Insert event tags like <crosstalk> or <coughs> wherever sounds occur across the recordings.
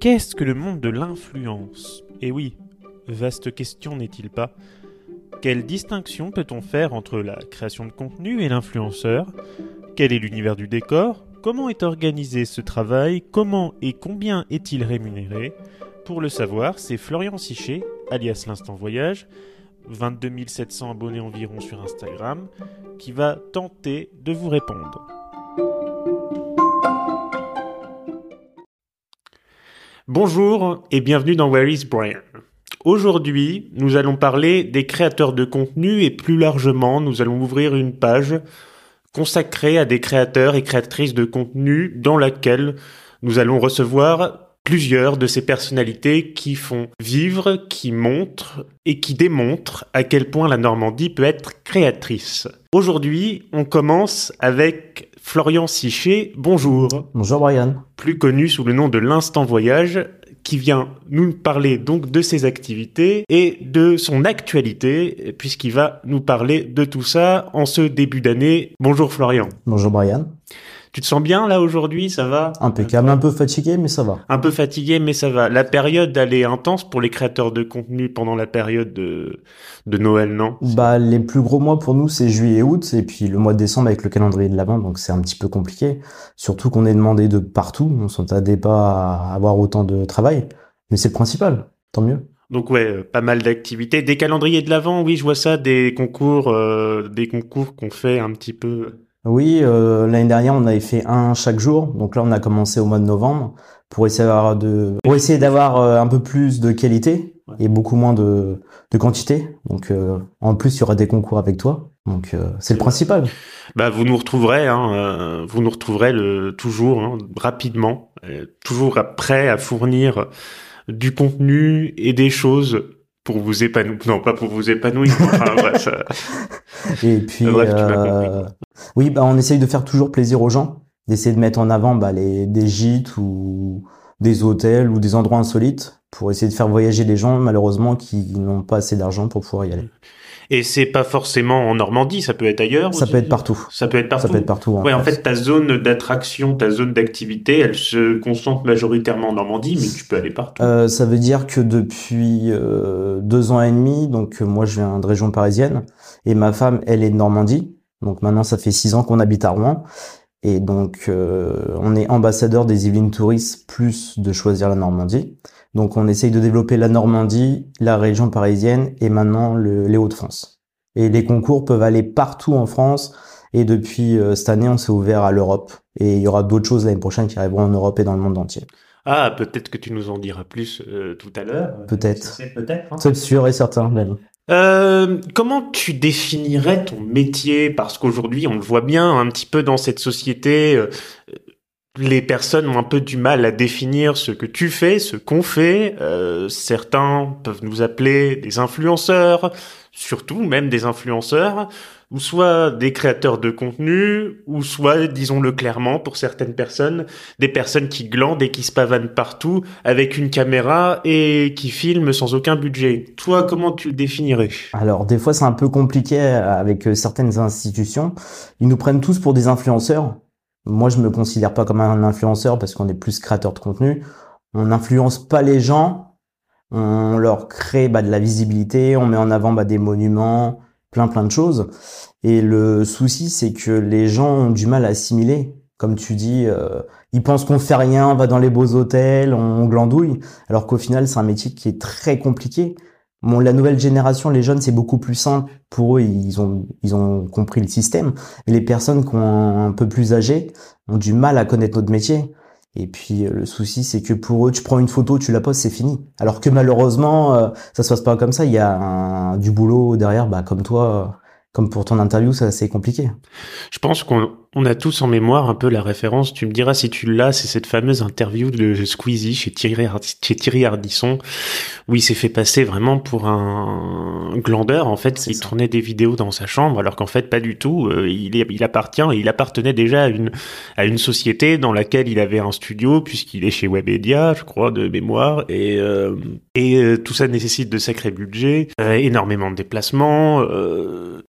Qu'est-ce que le monde de l'influence? Eh oui, vaste question n'est-il pas? Quelle distinction peut-on faire entre la création de contenu et l'influenceur? Quel est l'univers du décor? Comment est organisé ce travail? Comment et combien est-il rémunéré? Pour le savoir, c'est Florian Sichet, alias l'Instant Voyage, 22 700 abonnés environ sur Instagram, qui va tenter de vous répondre. Bonjour et bienvenue dans Where is Brian. Aujourd'hui, nous allons parler des créateurs de contenu et plus largement, nous allons ouvrir une page consacrée à des créateurs et créatrices de contenu dans laquelle nous allons recevoir plusieurs de ces personnalités qui font vivre, qui montrent et qui démontrent à quel point la Normandie peut être créatrice. Aujourd'hui, on commence avec Florian Sichet. Bonjour. Bonjour Brian. Plus connu sous le nom de l'Instant Voyage, qui vient nous parler donc de ses activités et de son actualité, puisqu'il va nous parler de tout ça en ce début d'année. Bonjour Florian. Bonjour Brian. Tu te sens bien là aujourd'hui, ça va? Impeccable, un peu fatigué mais ça va. Un peu fatigué mais ça va. La période elle est intense pour les créateurs de contenu pendant la période de, de Noël, non? Bah les plus gros mois pour nous c'est juillet et août et puis le mois de décembre avec le calendrier de l'avant donc c'est un petit peu compliqué. Surtout qu'on est demandé de partout, on s'entendait pas à avoir autant de travail, mais c'est le principal, tant mieux. Donc ouais, euh, pas mal d'activités, des calendriers de l'avant, oui, je vois ça, des concours, euh, des concours qu'on fait un petit peu oui, euh, l'année dernière, on avait fait un chaque jour. Donc là, on a commencé au mois de novembre pour essayer d'avoir de, pour essayer d'avoir euh, un peu plus de qualité et beaucoup moins de, de quantité. Donc euh, en plus, il y aura des concours avec toi. Donc c'est le principal. Bah vous nous retrouverez, hein, vous nous retrouverez le, toujours hein, rapidement, toujours prêt à fournir du contenu et des choses pour vous épanouir. Non, pas pour vous épanouir. <laughs> Et puis, euh, oui, bah, on essaye de faire toujours plaisir aux gens, d'essayer de mettre en avant bah, les, des gîtes ou des hôtels ou des endroits insolites pour essayer de faire voyager les gens, malheureusement, qui n'ont pas assez d'argent pour pouvoir y aller. Et c'est pas forcément en Normandie, ça peut être ailleurs. Ça peut être partout. Ça peut être partout. Ça peut être partout. En ouais, en fait, ta zone d'attraction, ta zone d'activité, elle se concentre majoritairement en Normandie, mais tu peux aller partout. Euh, ça veut dire que depuis euh, deux ans et demi, donc moi je viens de région parisienne, et ma femme, elle est de Normandie. Donc maintenant, ça fait six ans qu'on habite à Rouen. Et donc, euh, on est ambassadeur des Yvelines Touristes plus de choisir la Normandie. Donc, on essaye de développer la Normandie, la région parisienne et maintenant le, les Hauts-de-France. Et les concours peuvent aller partout en France. Et depuis euh, cette année, on s'est ouvert à l'Europe. Et il y aura d'autres choses l'année prochaine qui arriveront en Europe et dans le monde entier. Ah, peut-être que tu nous en diras plus euh, tout à l'heure. Peut-être. Peut-être. Hein. C'est sûr et certain, Ben. Euh, comment tu définirais ton métier? Parce qu'aujourd'hui, on le voit bien un petit peu dans cette société, euh, les personnes ont un peu du mal à définir ce que tu fais, ce qu'on fait. Euh, certains peuvent nous appeler des influenceurs, surtout même des influenceurs ou soit des créateurs de contenu, ou soit, disons-le clairement, pour certaines personnes, des personnes qui glandent et qui se pavanent partout avec une caméra et qui filment sans aucun budget. Toi, comment tu le définirais? Alors, des fois, c'est un peu compliqué avec euh, certaines institutions. Ils nous prennent tous pour des influenceurs. Moi, je me considère pas comme un influenceur parce qu'on est plus créateur de contenu. On n'influence pas les gens. On leur crée bah, de la visibilité. On met en avant bah, des monuments, plein plein de choses. Et le souci, c'est que les gens ont du mal à assimiler. Comme tu dis, euh, ils pensent qu'on fait rien, on va dans les beaux hôtels, on glandouille, alors qu'au final, c'est un métier qui est très compliqué. Bon, la nouvelle génération, les jeunes, c'est beaucoup plus simple. Pour eux, ils ont, ils ont compris le système. Et les personnes qui ont un peu plus âgées ont du mal à connaître notre métier. Et puis euh, le souci, c'est que pour eux, tu prends une photo, tu la poses, c'est fini. Alors que malheureusement, euh, ça se passe pas comme ça. Il y a du boulot derrière, bah, comme toi, comme pour ton interview, c'est assez compliqué. Je pense qu'on on a tous en mémoire un peu la référence. Tu me diras si tu l'as, c'est cette fameuse interview de Squeezie chez Thierry, chez Thierry Ardisson, où il s'est fait passer vraiment pour un glandeur, en fait, il tournait des vidéos dans sa chambre, alors qu'en fait, pas du tout. Euh, il, il appartient, il appartenait déjà à une, à une société dans laquelle il avait un studio, puisqu'il est chez Webedia, je crois, de mémoire, et, euh, et euh, tout ça nécessite de sacrés budgets, énormément de déplacements.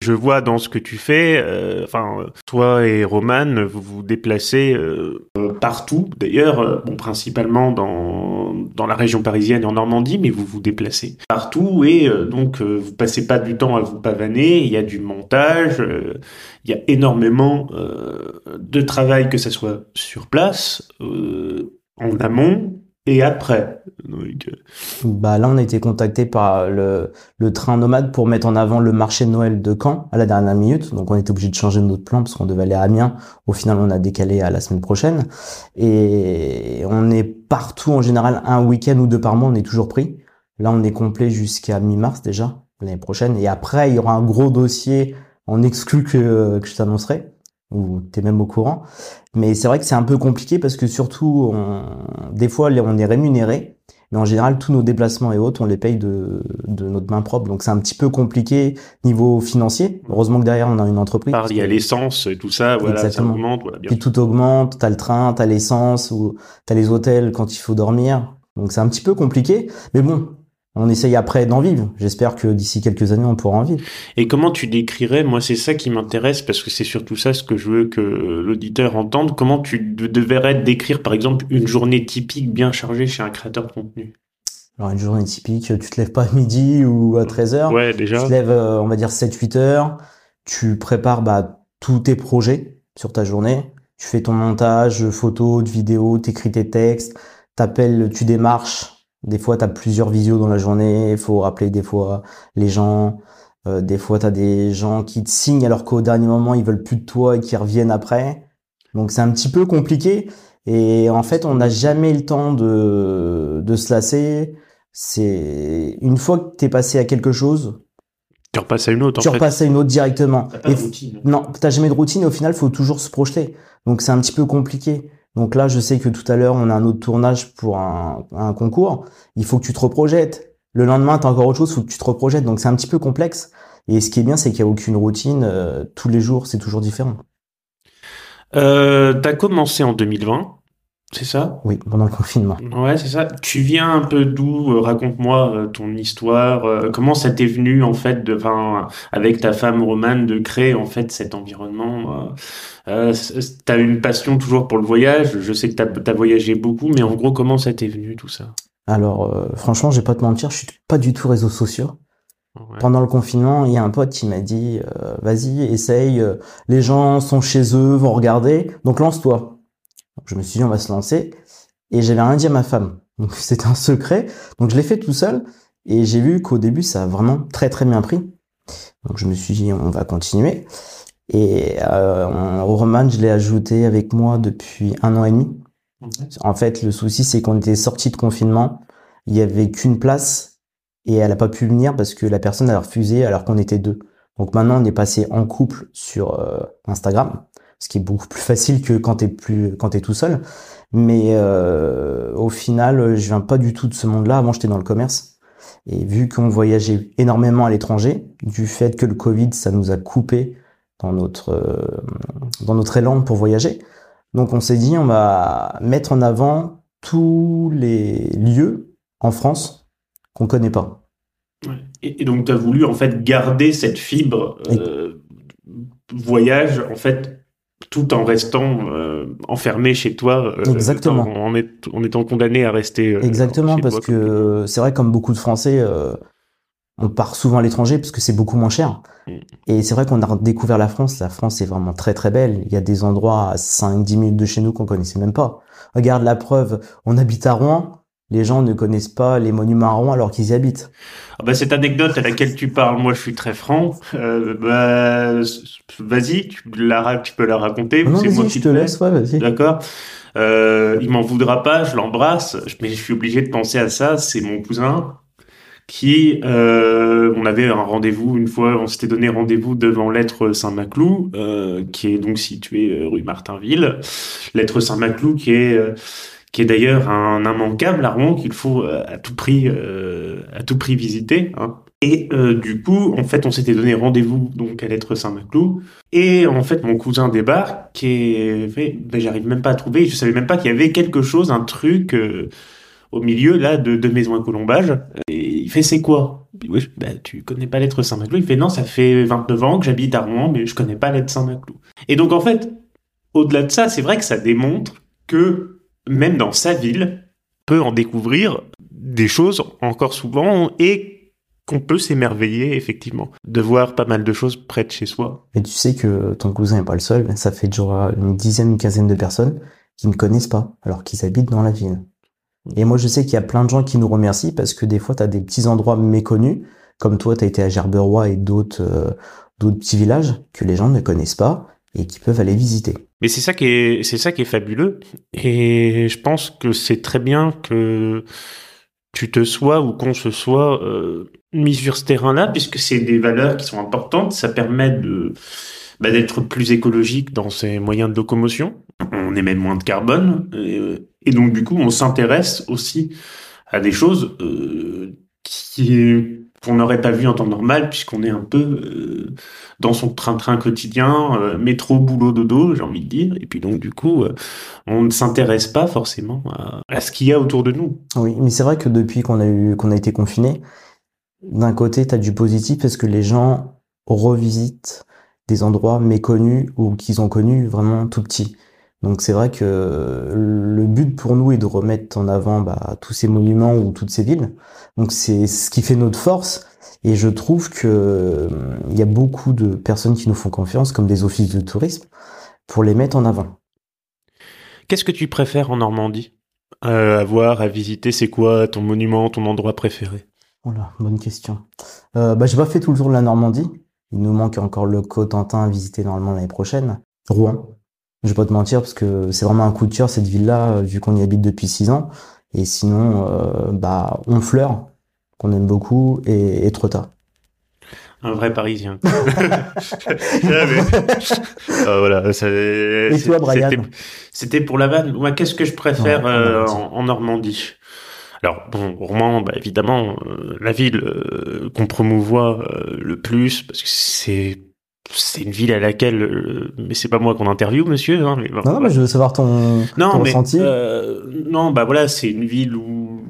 je vois dans ce que tu fais, enfin, toi et Vous vous déplacez euh, partout. D'ailleurs, euh, principalement dans dans la région parisienne et en Normandie, mais vous vous déplacez partout et donc vous passez pas du temps à vous pavaner. Il y a du montage, il y a énormément de travail, que ce soit sur place, en amont et après? Bah là, on a été contacté par le, le train nomade pour mettre en avant le marché de Noël de Caen à la dernière minute. Donc on était obligé de changer notre plan parce qu'on devait aller à Amiens. Au final, on a décalé à la semaine prochaine. Et on est partout en général un week-end ou deux par mois. On est toujours pris. Là, on est complet jusqu'à mi-mars déjà l'année prochaine. Et après, il y aura un gros dossier en exclu que, que je t'annoncerai ou t'es même au courant. Mais c'est vrai que c'est un peu compliqué parce que surtout, on, des fois, on est rémunéré, mais en général, tous nos déplacements et autres, on les paye de, de notre main propre. Donc c'est un petit peu compliqué niveau financier. Heureusement que derrière, on a une entreprise. il y a l'essence et tout ça, voilà, Exactement. ça augmente. Voilà, Puis tout augmente, t'as le train, t'as l'essence, ou t'as les hôtels quand il faut dormir. Donc c'est un petit peu compliqué. Mais bon, on essaye après d'en vivre. J'espère que d'ici quelques années, on pourra en vivre. Et comment tu décrirais, moi c'est ça qui m'intéresse, parce que c'est surtout ça ce que je veux que l'auditeur entende, comment tu devrais décrire par exemple une journée typique bien chargée chez un créateur de contenu? Alors une journée typique, tu te lèves pas à midi ou à 13 heures. Ouais, déjà. Tu te lèves, euh, on va dire 7-8 heures. Tu prépares bah, tous tes projets sur ta journée. Tu fais ton montage, photos, de vidéos, t'écris tes textes, t'appelles, tu démarches des fois, tu as plusieurs visios dans la journée, il faut rappeler des fois les gens. Euh, des fois, tu as des gens qui te signent alors qu'au dernier moment, ils veulent plus de toi et qui reviennent après. Donc c'est un petit peu compliqué. Et en fait, on n'a jamais le temps de, de se lasser. C'est une fois que tu es passé à quelque chose, tu repasses à une autre. Tu repasses à une autre directement. T'as pas de routine. Non, t'as jamais de routine et au final, faut toujours se projeter. Donc c'est un petit peu compliqué. Donc là, je sais que tout à l'heure, on a un autre tournage pour un, concours. Il faut que tu te reprojettes. Le lendemain, tu as encore autre chose, il faut que tu te reprojettes. Donc c'est un petit peu complexe. Et ce qui est bien, c'est qu'il n'y a aucune routine. Euh, tous les jours, c'est toujours différent. Euh, tu as commencé en 2020. C'est ça Oui, pendant le confinement. Ouais, c'est ça. Tu viens un peu d'où euh, Raconte-moi euh, ton histoire. Euh, comment ça t'est venu en fait, de, avec ta femme Romane, de créer en fait cet environnement T'as une passion toujours pour le voyage. Je sais que t'as as voyagé beaucoup, mais en gros, comment ça t'est venu tout ça? Alors, franchement, je vais pas te mentir, je suis pas du tout réseaux sociaux. Pendant le confinement, il y a un pote qui m'a dit "Vas-y, essaye. Les gens sont chez eux, vont regarder, donc lance-toi." Je me suis dit, on va se lancer. Et j'avais rien dit à ma femme. Donc <laughs> c'était un secret. Donc je l'ai fait tout seul. Et j'ai vu qu'au début, ça a vraiment très très bien pris. Donc je me suis dit, on va continuer. Et euh, Roman, je l'ai ajouté avec moi depuis un an et demi. En fait, le souci, c'est qu'on était sorti de confinement. Il y avait qu'une place et elle a pas pu venir parce que la personne a refusé alors qu'on était deux. Donc maintenant, on est passé en couple sur euh, Instagram ce qui est beaucoup plus facile que quand t'es plus quand t'es tout seul. Mais euh, au final, je viens pas du tout de ce monde-là. Avant, j'étais dans le commerce. Et vu qu'on voyageait énormément à l'étranger, du fait que le Covid, ça nous a coupé dans notre euh, dans notre élan pour voyager. Donc on s'est dit, on va mettre en avant tous les lieux en France qu'on connaît pas. Et, donc tu as voulu en fait garder cette fibre euh, voyage en fait tout en restant euh, enfermé chez toi. Euh, Exactement. En, en, étant condamné à rester. Euh, Exactement, parce que c'est vrai, comme beaucoup de Français, on part souvent à l'étranger parce que c'est beaucoup moins cher. Mm. Et c'est vrai qu'on a découvert la France. La France est vraiment très très belle. Il y a des endroits à 5-10 minutes de chez nous qu'on connaissait même pas. Regarde la preuve, on habite à Rouen les gens ne connaissent pas les monuments Rouen alors qu'ils y habitent. Ah bah, cette anecdote à laquelle tu parles, moi je suis très franc. Euh, bah, vas-y, tu, la, tu peux la raconter. Non, moi qui te laisse, ouais, vas-y. D'accord. Euh, il m'en voudra pas, je l'embrasse, mais je suis obligé de penser à ça. C'est mon cousin qui, euh, on avait un rendez-vous une fois, on s'était donné rendez-vous devant l'être Saint-Maclou, euh, qui est donc situé euh, rue Martinville. L'être Saint-Maclou qui est qui est d'ailleurs un immanquable à Rouen qu'il faut euh, à tout prix euh, à tout prix visiter. Hein. Et euh, du coup, en fait, on s'était donné rendez-vous donc à l'être Saint-Maclou. Et en fait, mon cousin débarque et fait, ben, j'arrive même pas à trouver. Je savais même pas qu'il y avait quelque chose, un truc au milieu là de, de maison à colombage. Et il fait c'est quoi? Bah, tu connais pas l'être Saint-Maclou? Il fait non, ça fait 29 ans que j'habite à Rouen, mais je connais pas l'être Saint-Maclou. Et donc en fait, au-delà de ça, c'est vrai que ça démontre que même dans sa ville, peut en découvrir des choses encore souvent et qu'on peut s'émerveiller effectivement de voir pas mal de choses près de chez soi. Et tu sais que ton cousin n'est pas le seul, ça fait déjà une dizaine, une quinzaine de personnes qui ne connaissent pas alors qu'ils habitent dans la ville. Et moi je sais qu'il y a plein de gens qui nous remercient parce que des fois tu as des petits endroits méconnus, comme toi tu as été à Gerberoy et d'autres euh, d'autres petits villages que les gens ne connaissent pas et qui peuvent aller visiter. Mais c'est ça qui est, c'est ça qui est fabuleux. Et je pense que c'est très bien que tu te sois ou qu'on se soit euh, mis sur ce terrain-là, puisque c'est des valeurs qui sont importantes. Ça permet de bah, d'être plus écologique dans ses moyens de locomotion. On émet moins de carbone, et, donc du coup, on s'intéresse aussi à des choses euh, qui qu'on n'aurait pas vu en temps normal puisqu'on est un peu euh, dans son train-train quotidien, euh, métro, boulot, dodo, j'ai envie de dire. Et puis donc du coup, euh, on ne s'intéresse pas forcément à, ce qu'il y a autour de nous. Oui, mais c'est vrai que depuis qu'on a eu qu'on a été confiné, d'un côté, tu as du positif parce que les gens revisitent des endroits méconnus ou qu'ils ont connus vraiment tout petits. Donc c'est vrai que le but pour nous est de remettre en avant bah, tous ces monuments ou toutes ces villes. Donc c'est ce qui fait notre force. Et je trouve que il y a beaucoup de personnes qui nous font confiance, comme des offices de tourisme, pour les mettre en avant. Qu'est-ce que tu préfères en Normandie? Euh, À voir, à visiter, c'est quoi ton monument, ton endroit préféré? Voilà, bonne question. Euh, bah, j'ai pas fait tout le tour de la Normandie. Il nous manque encore le Cotentin à visiter normalement l'année prochaine. Rouen, je vais pas te mentir parce que c'est vraiment un coup de cœur cette ville-là, euh, vu qu'on y habite depuis six ans. Et sinon, euh, bah, Honfleur, qu'on aime beaucoup, et, et Trotta. Un vrai Parisien. <laughs> Ah, voilà, et toi, Brian C'était pour la vanne. Moi, qu'est-ce que je préfère euh, en, Normandie? Alors bon, Rouen, bah, évidemment, euh, la ville qu'on promouvoit le plus, parce que c'est c'est une ville à laquelle, euh, mais c'est pas moi qu'on interviewe, monsieur. Hein, mais non, mais je veux savoir ton, non, mais, ressenti. Euh, non, bah voilà, c'est une ville où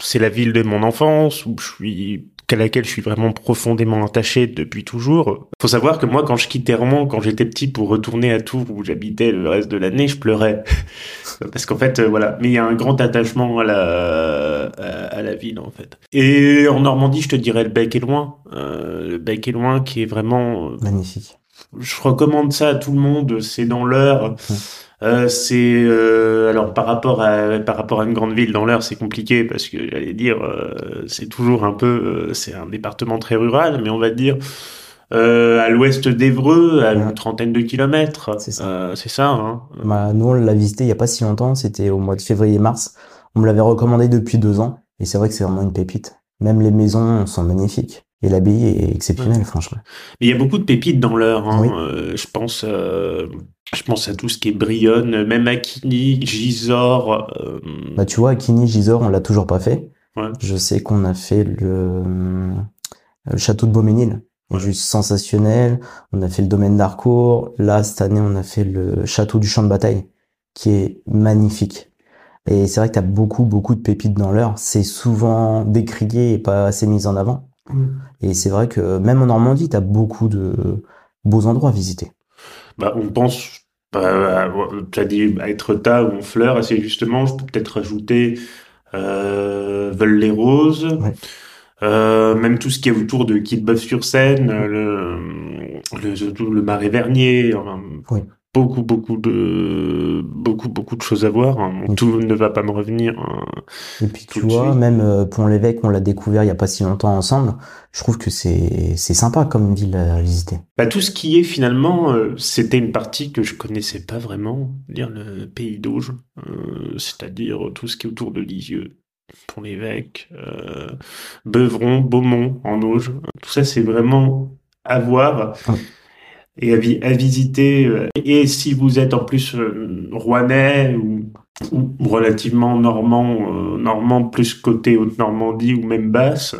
c'est la ville de mon enfance, où je suis à laquelle je suis vraiment profondément attaché depuis toujours. Faut savoir que moi, quand je quittais Rouen, quand j'étais petit, pour retourner à Tours où j'habitais le reste de l'année, je pleurais <laughs> parce qu'en fait, euh, voilà. Mais il y a un grand attachement à la à, la ville en fait. Et en Normandie, je te dirais le Bec est loin, euh, le Bec est loin, qui est vraiment euh, magnifique. Je recommande ça à tout le monde. C'est dans l'heure. Euh, c'est euh, alors par rapport à par rapport à une grande ville dans l'heure c'est compliqué parce que j'allais dire euh, c'est toujours un peu c'est un département très rural mais on va dire à l'ouest d'Evreux à une trentaine de kilomètres. C'est ça. Ça hein. bah, nous on l'a visité il y a pas si longtemps c'était au mois de février mars. On me l'avait recommandé depuis deux ans et c'est vrai que c'est vraiment une pépite. Même les maisons sont magnifiques et l'abbaye est exceptionnelle, franchement. Mais il y a beaucoup de pépites dans l'heure. Hein. Euh, je pense, euh, je pense à tout ce qui est Brionne, même Aquini, Gisors. Euh... Bah tu vois, Aquini, Gisors, on l'a toujours pas fait. Ouais. Je sais qu'on a fait le, le château de Beauménil, ouais. juste sensationnel. On a fait le domaine d'Arcourt. Là, cette année, on a fait le château du champ de bataille, qui est magnifique. Et c'est vrai que tu as beaucoup, beaucoup de pépites dans l'heure. C'est souvent décrié et pas assez mis en avant. Et c'est vrai que même en Normandie, tu as beaucoup de beaux endroits à visiter. Bah, on pense, bah, tu as dit à Etretat ou Honfleur, assez justement, je peux peut-être rajouter euh, Veul-les-Roses, euh, même tout ce qui est autour de Quillebeuf-sur-Seine, le, le, le Marais Vernier, oui beaucoup beaucoup de beaucoup beaucoup de choses à voir. Hein. Tout ne va pas me revenir. Hein, et puis tu vois, même euh, Pont-l'Évêque, on l'a découvert il y a pas si longtemps ensemble. Je trouve que c'est c'est sympa comme ville à visiter. Bah, tout ce qui est finalement, euh, c'était une partie que je connaissais pas vraiment, dire le pays d'Auge, euh, c'est-à-dire tout ce qui est autour de Lisieux. Pont-l'Évêque, Beuvron, Beaumont en Auge, tout ça c'est vraiment à voir et à, visiter. Euh, et si vous êtes en plus euh, rouennais ou, ou relativement normand, euh, normand plus côté Haute-Normandie ou même basse,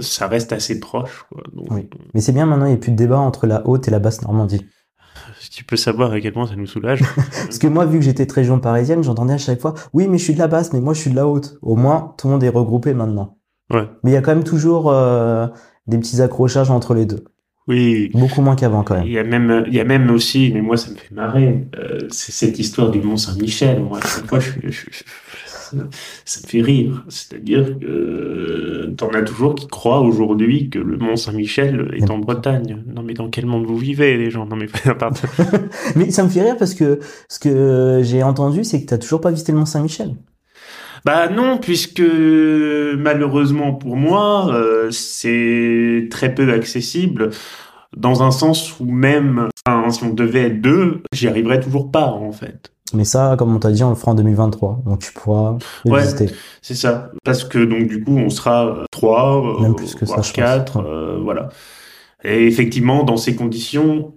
ça reste assez proche. Quoi. oui. Mais c'est bien maintenant, il n'y a plus de débat entre la Haute et la basse Normandie. Si tu peux savoir à quel point ça nous soulage. <laughs> Parce que moi, vu que j'étais très région parisienne, j'entendais à chaque fois, oui, mais je suis de la basse, mais moi je suis de la haute. Au moins, tout le monde est regroupé maintenant. Ouais. Mais il y a quand même toujours euh, des petits accrochages entre les deux. Oui. Beaucoup moins qu'avant quand même. Il y a même, il y a même aussi, mais moi ça me fait marrer, euh, c'est cette histoire du Mont Saint-Michel. Moi, à chaque fois, je, je- je- ça me fait rire. C'est-à-dire que euh, t'en as toujours qui croient aujourd'hui que le Mont Saint-Michel est en Bretagne. Non, mais dans quel monde vous vivez, les gens? Non, mais <laughs> pardon. <laughs> Mais ça me fait rire parce que ce que j'ai entendu, c'est que t'as toujours pas visité le Mont Saint-Michel. Bah non, puisque malheureusement pour moi, euh, c'est très peu accessible, dans un sens où même, si on devait être deux, j'y arriverais toujours pas en fait. Mais ça, comme on t'a dit, on le fera en 2023. Donc tu pourras le Ouais. visiter. C'est ça, parce que donc du coup on sera euh, trois, euh, Même plus que voire quatre, Ouais. euh, voilà. Et effectivement, dans ces conditions,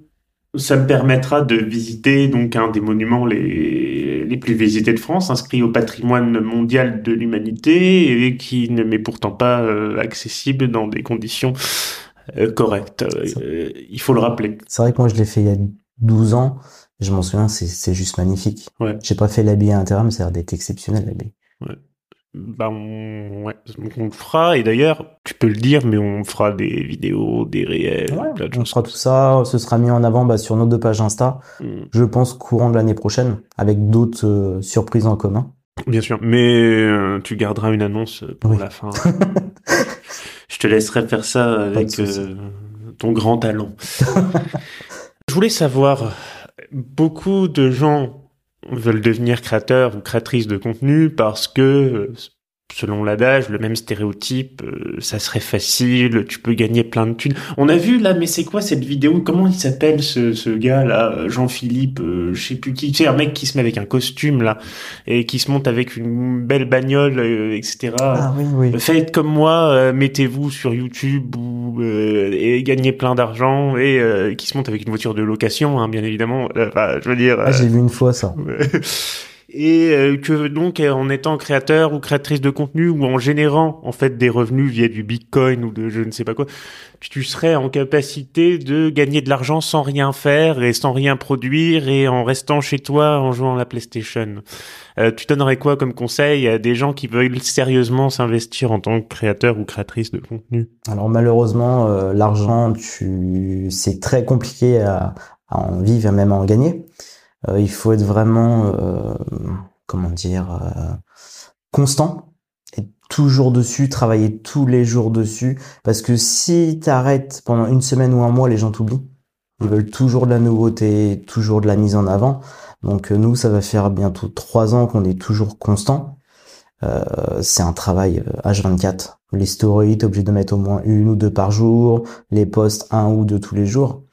ça me permettra de visiter donc un des monuments les, les plus visités de France, inscrit au patrimoine mondial de l'humanité et qui ne m'est pourtant pas euh, accessible dans des conditions euh, correctes. Euh, il faut le rappeler. C'est vrai que moi, je l'ai fait il y a 12 ans. Je m'en souviens, c'est, juste magnifique. Ouais. J'ai pas fait l'habit à l'intérieur, mais ça a l'air d'être exceptionnel, l'habit. Bah on, ouais, on le fera et d'ailleurs tu peux le dire mais on fera des vidéos, des réels, plein de on fera tout ça. Ce sera mis en avant bah, sur nos deux pages Insta. Mm. Je pense courant de l'année prochaine, avec d'autres euh, surprises en commun. Bien sûr, mais euh, tu garderas une annonce pour Oui. la fin. <laughs> Je te laisserai faire ça avec euh, ton grand talent. <laughs> Je voulais savoir, beaucoup de gens veulent devenir créateurs ou créatrices de contenu parce que, euh, selon l'adage, le même stéréotype, euh, ça serait facile, tu peux gagner plein de thunes. On a vu là, mais c'est quoi cette vidéo? Comment il s'appelle ce, ce gars là Jean-Philippe, euh, je sais plus qui. Tu sais, un mec qui se met avec un costume là et qui se monte avec une belle bagnole, euh, etc. Ah oui, oui. Faites comme moi, euh, mettez-vous sur YouTube ou, euh, et gagnez plein d'argent et euh, qui se monte avec une voiture de location, hein, bien évidemment. Euh, Enfin, je veux dire. Ah, j'ai vu une fois ça. <laughs> et euh, que donc euh, en étant créateur ou créatrice de contenu ou en générant en fait des revenus via du Bitcoin ou de je ne sais pas quoi, tu, serais en capacité de gagner de l'argent sans rien faire et sans rien produire et en restant chez toi en jouant à la PlayStation. Euh, tu donnerais quoi comme conseil à des gens qui veulent sérieusement s'investir en tant que créateur ou créatrice de contenu? Alors malheureusement, euh, l'argent, tu, c'est très compliqué à, à en vivre et même à en gagner. Euh, il faut être vraiment, euh, comment dire, euh, constant et toujours dessus, travailler tous les jours dessus. Parce que si t'arrêtes pendant une semaine ou un mois, les gens t'oublient. Ils veulent toujours de la nouveauté, toujours de la mise en avant. Donc nous, ça va faire bientôt trois ans qu'on est toujours constant. C'est un travail euh, H24. Les stories, t'es obligé de mettre au moins une ou deux par jour. Les posts, un ou deux tous les jours.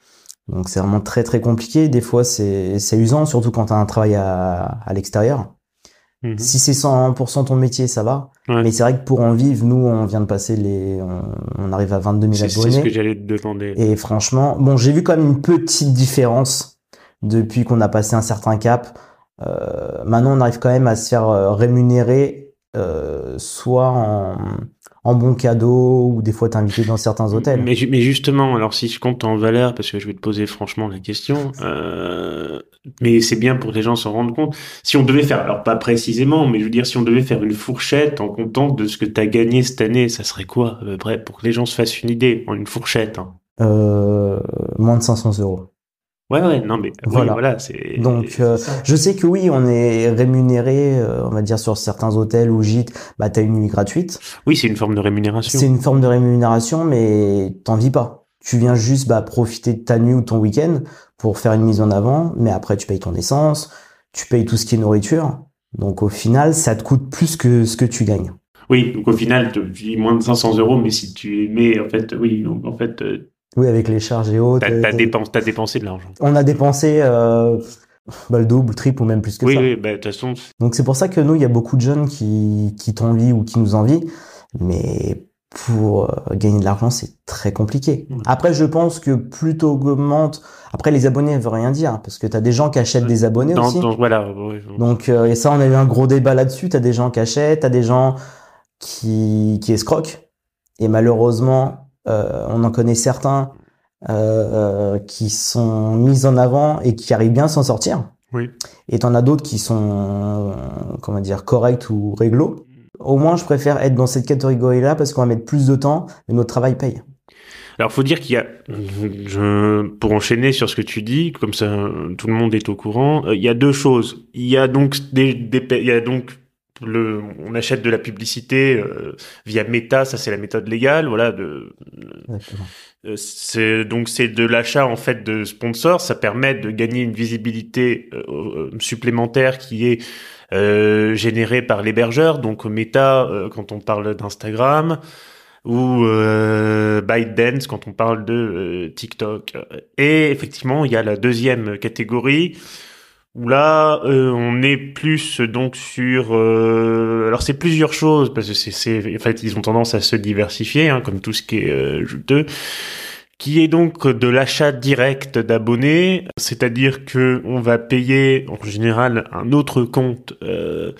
Donc c'est vraiment très très compliqué. Des fois c'est c'est usant, surtout quand t'as un travail à, à l'extérieur. Mhm. Si c'est 100% ton métier, ça va. Ouais. Mais c'est vrai que pour en vivre, nous on vient de passer les, on, on arrive à 22 000 C'est c'est abonnés. ce que j'allais te demander. Et franchement, bon, j'ai vu quand même une petite différence depuis qu'on a passé un certain cap. Euh, maintenant, on arrive quand même à se faire euh, rémunérer, euh, soit en, en bon cadeau ou des fois t'inviter dans certains hôtels. Mais, ju- mais justement, alors si je compte en valeur, parce que je vais te poser franchement la question, euh, mais c'est bien pour que les gens s'en rendent compte. Si on devait faire, alors pas précisément, mais je veux dire, si on devait faire une fourchette en comptant de ce que tu as gagné cette année, ça serait quoi à peu près pour que les gens se fassent une idée, en une fourchette hein? Euh, moins de 500 euros. Ouais, ouais, non, mais oui, Voilà. voilà, c'est. Donc, euh. Je sais que oui, on est rémunéré, euh, on va dire sur certains hôtels ou gîtes, bah t'as une nuit gratuite. oui, c'est une forme de rémunération. C'est une forme de rémunération, mais t'en vis pas. Tu viens juste bah, profiter de ta nuit ou ton week-end pour faire une mise en avant, mais après tu payes ton essence, tu payes tout ce qui est nourriture. Donc au final, ça te coûte plus que ce que tu gagnes. Oui, donc au final, tu dis moins de 500 euros, mais si tu mets, en fait, oui, donc en fait, euh, Oui, avec les charges et autres. t'as euh, t'as t'as- dépensé, t'as dépensé de l'argent. On a dépensé euh, bah, le double, le triple ou même plus que Oui, ça. oui, bah, de toute façon, Donc c'est pour ça que nous, il y a beaucoup de jeunes qui, qui t'envient ou qui nous envient, mais pour euh, gagner de l'argent, c'est très compliqué. Après, je pense que plus t'augmentes... Après, les abonnés ne veut rien dire, parce que tu as des gens qui achètent des abonnés dans, aussi. dans- voilà. ouais. Donc, euh, et ça, on a eu un gros débat là-dessus. Tu as des gens qui achètent, tu as des gens qui, qui escroquent. Et malheureusement, on en connaît certains euh, euh, qui sont mis en avant et qui arrivent bien à s'en sortir. Oui. Et t'en as d'autres qui sont, euh, comment dire, corrects ou réglo. Au moins, je préfère être dans cette catégorie-là parce qu'on va mettre plus de temps, mais notre travail paye. Alors, faut dire qu'il y a, je, pour enchaîner sur ce que tu dis, comme ça, tout le monde est au courant. euh, Il y a deux choses. Il y a donc des, des il y a donc le, on achète de la publicité euh, via Meta, ça c'est la méthode légale, voilà. De, euh, c'est donc c'est de l'achat en fait de sponsors. Ça permet de gagner une visibilité euh, euh, supplémentaire qui est euh, générée par l'hébergeur. Donc Meta euh, quand on parle d'Instagram ou euh, ByteDance quand on parle de TikTok. Et effectivement, il y a la deuxième catégorie là, euh, on est plus donc sur. euh, alors c'est plusieurs choses parce que c'est, c'est, en fait, ils ont tendance à se diversifier, hein, comme tout ce qui est euh, juteux, qui est donc de l'achat direct d'abonnés, c'est-à-dire que on va payer en général un autre compte euh,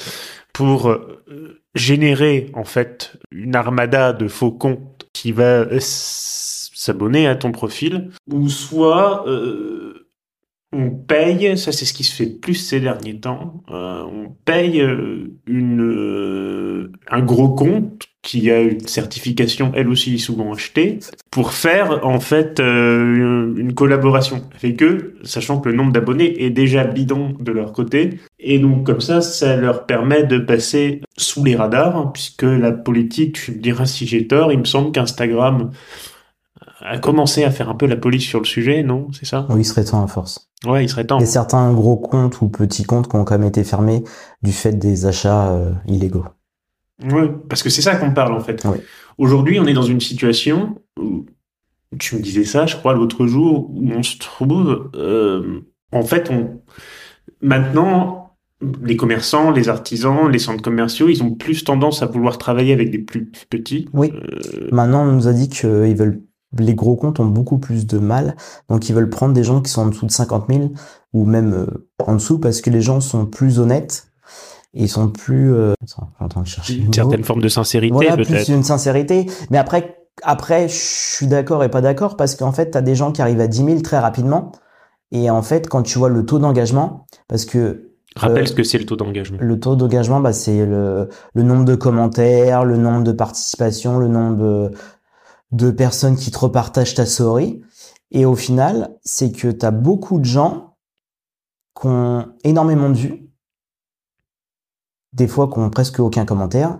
pour euh, générer en fait une armada de faux comptes qui va euh, s'abonner à ton profil, ou soit on paye, ça c'est ce qui se fait le plus ces derniers temps, euh, on paye euh, euh, un gros compte qui a une certification elle aussi souvent achetée pour faire en fait une collaboration avec eux, sachant que le nombre d'abonnés est déjà bidon de leur côté. Et donc comme ça, ça leur permet de passer sous les radars, puisque la politique, tu me si j'ai tort, il me semble qu'Instagram a commencé à faire un peu la police sur le sujet, non? C'est ça? Oui, il serait temps à force. Ouais, il serait temps. Il y a certains gros comptes ou petits comptes qui ont quand même été fermés du fait des achats euh, illégaux. Ouais, parce que c'est ça qu'on parle en fait. Oui. Aujourd'hui, on est dans une situation où tu me disais ça, je crois, l'autre jour, où on se trouve, euh, en fait, on maintenant, les commerçants, les artisans, les centres commerciaux, ils ont plus tendance à vouloir travailler avec des plus petits. Oui. Euh, Maintenant, on nous a dit que ils veulent, les gros comptes ont beaucoup plus de mal, donc ils veulent prendre des gens qui sont en dessous de 50 000 ou même euh, en dessous parce que les gens sont plus honnêtes et ils sont plus. Euh... Attends, chercher. une mot. certaine forme de sincérité, Voilà, plus peut-être. une sincérité. Mais après, après, je suis d'accord et pas d'accord parce qu'en fait, t'as des gens qui arrivent à 10 000 très rapidement. Et en fait, quand tu vois le taux d'engagement, parce que Rappelle Euh, ce que c'est le taux d'engagement. le taux d'engagement, bah, c'est le, le nombre de commentaires, le nombre de participations, le nombre de, de personnes qui te repartagent ta story. Et au final, c'est que tu as beaucoup de gens qui ont énormément de vues, des fois qui ont presque aucun commentaire,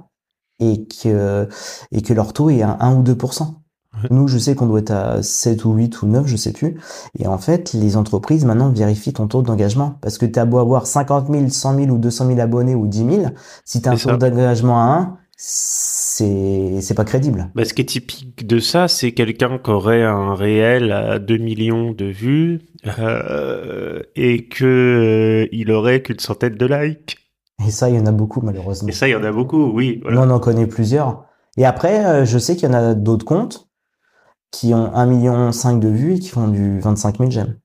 et que, et que leur taux est à 1 ou 2%. Ouais. Nous, je sais qu'on doit être à 7 ou 8 ou 9, je sais plus. Et en fait, les entreprises maintenant vérifient ton taux d'engagement. Parce que tu as beau avoir 50 000, 100 000 ou 200 000 abonnés ou 10 000, si tu as un taux d'engagement à 1, c'est pas crédible. Bah, ce qui est typique de ça, c'est quelqu'un qui aurait un réel à 2 millions de vues euh, et que euh, il aurait qu'une centaine de likes. Et ça, il y en a beaucoup malheureusement. Et ça, il y en a beaucoup, oui. Voilà. On en connaît plusieurs. Et après, euh, je sais qu'il y en a d'autres comptes qui ont 1,5 million de vues et qui font du 25 000 j'aime.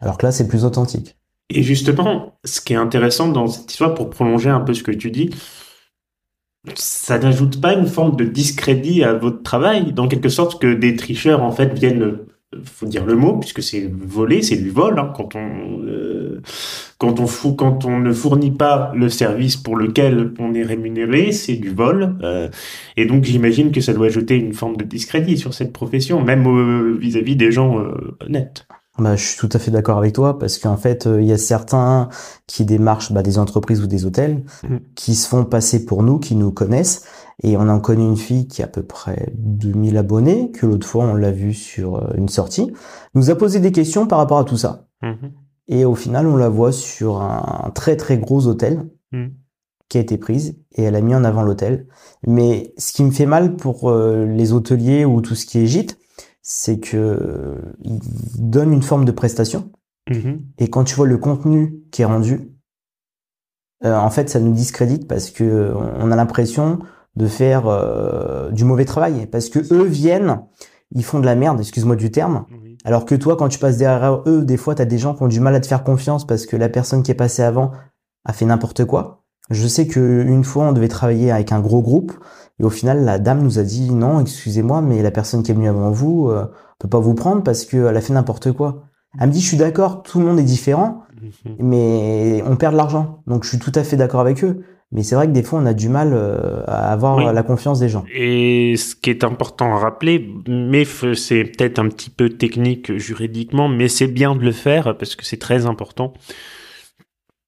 Alors que là, c'est plus authentique. Et justement, ce qui est intéressant dans cette histoire, pour prolonger un peu ce que tu dis, ça n'ajoute pas une forme de discrédit à votre travail, dans quelque sorte que des tricheurs en fait viennent, euh, faut dire le mot, puisque c'est voler, c'est du vol. hein, quand on euh, quand on quand on ne fournit pas le service pour lequel on est rémunéré, c'est du vol. euh, et donc j'imagine que ça doit jeter une forme de discrédit sur cette profession, même euh, vis-à-vis des gens euh, honnêtes. Bah, je suis tout à fait d'accord avec toi parce qu'en fait, euh, il y a certains qui démarchent bah, des entreprises ou des hôtels Mm. qui se font passer pour nous, qui nous connaissent. Et on en connaît une fille qui a à peu près 2000 abonnés, que l'autre fois on l'a vue sur euh, une sortie, nous a posé des questions par rapport à tout ça. Mhm. Et au final, on la voit sur un très très gros hôtel Mm. qui a été prise et elle a mis en avant l'hôtel. Mais ce qui me fait mal pour euh, les hôteliers ou tout ce qui est gîte, c'est que euh, ils donnent une forme de prestation Mhm. et quand tu vois le contenu qui est rendu, euh, en fait, ça nous discrédite parce que on a l'impression de faire euh, du mauvais travail parce que eux viennent, ils font de la merde, excuse-moi du terme, Oui. alors que toi, quand tu passes derrière eux, des fois, tu as des gens qui ont du mal à te faire confiance parce que la personne qui est passée avant a fait n'importe quoi. Je sais que une fois, on devait travailler avec un gros groupe et au final, la dame nous a dit non, excusez-moi, mais la personne qui est venue avant vous euh, peut pas vous prendre parce qu'elle a fait n'importe quoi. Elle me dit, je suis d'accord, tout le monde est différent, Mhm. mais on perd de l'argent. Donc, je suis tout à fait d'accord avec eux. Mais c'est vrai que des fois, on a du mal euh, à avoir la confiance des gens. Et ce qui est important à rappeler, mais c'est peut-être un petit peu technique juridiquement, mais c'est bien de le faire parce que c'est très important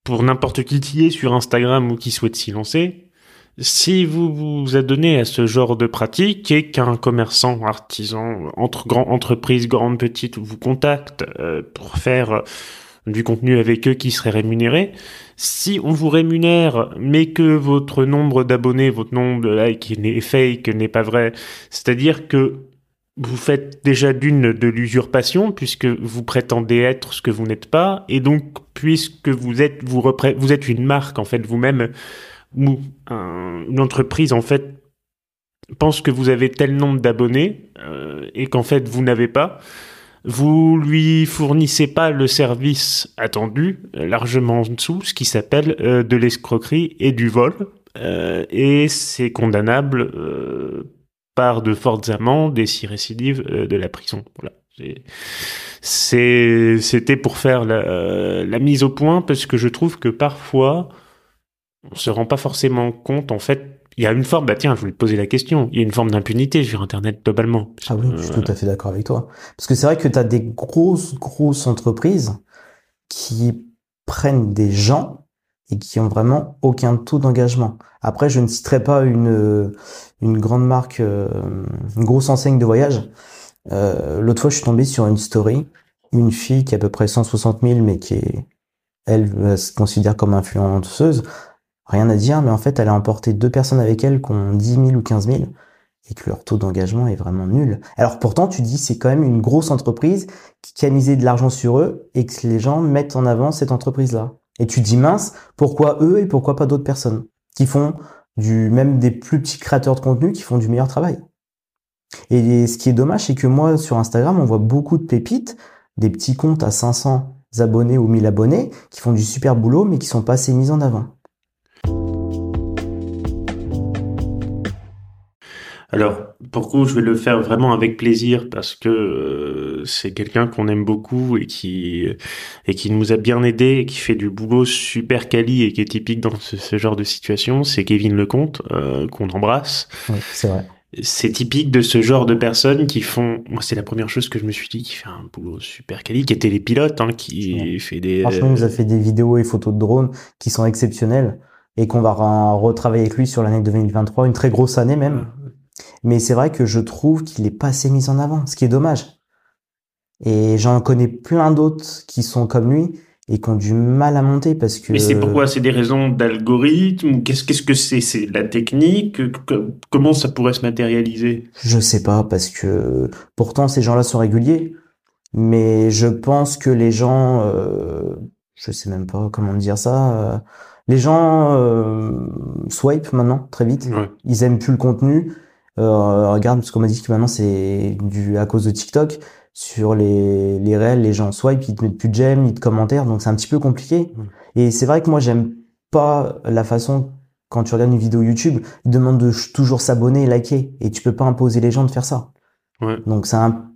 pour n'importe qui qui est sur Instagram ou qui souhaite s'y lancer. Si vous vous adonnez à ce genre de pratique et qu'un commerçant, artisan, entre grand, entreprise grande, petite vous contacte euh, pour faire du contenu avec eux qui serait rémunéré. Si on vous rémunère, mais que votre nombre d'abonnés, votre nombre de likes est fake, n'est pas vrai, c'est-à-dire que vous faites déjà d'une de l'usurpation puisque vous prétendez être ce que vous n'êtes pas et donc puisque vous êtes vous, vous êtes une marque en fait vous-même ou une entreprise en fait pense que vous avez tel nombre d'abonnés euh, et qu'en fait vous n'avez pas vous lui fournissez pas le service attendu, euh, largement en dessous, ce qui s'appelle euh, de l'escroquerie et du vol. Euh, et c'est condamnable par de fortes amendes et si récidives de la prison. Voilà. C'était pour faire la, la, mise au point parce que je trouve que parfois on se rend pas forcément compte en fait il y a une forme, bah tiens, je voulais te poser la question, il y a une forme d'impunité sur Internet globalement. Ah oui, je suis tout à fait d'accord avec toi. Parce que c'est vrai que tu as des grosses, grosses entreprises qui prennent des gens et qui ont vraiment aucun taux d'engagement. Après, je ne citerai pas une, une grande marque, euh, une grosse enseigne de voyage. Euh, L'autre fois, je suis tombé sur une story, une fille qui a à peu près 160 000, mais qui est, elle, se considère comme influenceuse, rien à dire, mais en fait, elle a emporté deux personnes avec elle qui ont 10 000 ou 15 000 et que leur taux d'engagement est vraiment nul. Alors pourtant, tu dis, c'est quand même une grosse entreprise qui a misé de l'argent sur eux et que les gens mettent en avant cette entreprise-là. Et tu dis, mince, pourquoi eux et pourquoi pas d'autres personnes qui font du, même des plus petits créateurs de contenu qui font du meilleur travail. Et ce qui est dommage, c'est que moi, sur Instagram, on voit beaucoup de pépites, des petits comptes à 500 abonnés ou 1000 abonnés qui font du super boulot, mais qui sont pas assez mis en avant. Alors, pourquoi je vais le faire vraiment avec plaisir parce que euh, c'est quelqu'un qu'on aime beaucoup et qui et qui nous a bien aidé et qui fait du boulot super quali et qui est typique dans ce, genre de situation. C'est Kevin Lecomte euh, qu'on embrasse. Oui, c'est vrai. C'est typique de ce genre de personnes qui font. Moi, c'est la première chose que je me suis dit, qui fait un boulot super quali, qui était les pilotes, hein, qui fait des. Franchement, il nous a fait des vidéos et photos de drones qui sont exceptionnelles et qu'on va retravailler avec lui sur l'année 2023, une très grosse année même. Mais c'est vrai que je trouve qu'il est pas assez mis en avant, ce qui est dommage. Et j'en connais plein d'autres qui sont comme lui et qui ont du mal à monter parce que. Mais c'est pourquoi? C'est des raisons d'algorithme Qu'est-ce qu'est-ce que c'est? C'est la technique? Comment ça pourrait se matérialiser? Je sais pas parce que pourtant ces gens-là sont réguliers, mais je pense que les gens, euh, je sais même pas comment dire ça. Euh, les gens euh, swipe maintenant très vite. Ils aiment plus le contenu. Euh, regarde, parce qu'on m'a dit que maintenant c'est à cause de TikTok. Sur les, les réels, les gens swipe, ils te mettent plus de j'aime, ni de commentaires, donc c'est un petit peu compliqué. Et c'est vrai que moi j'aime pas la façon quand tu regardes une vidéo YouTube, ils demandent de toujours s'abonner et liker, et tu peux pas imposer les gens de faire ça. Ouais. Donc c'est un,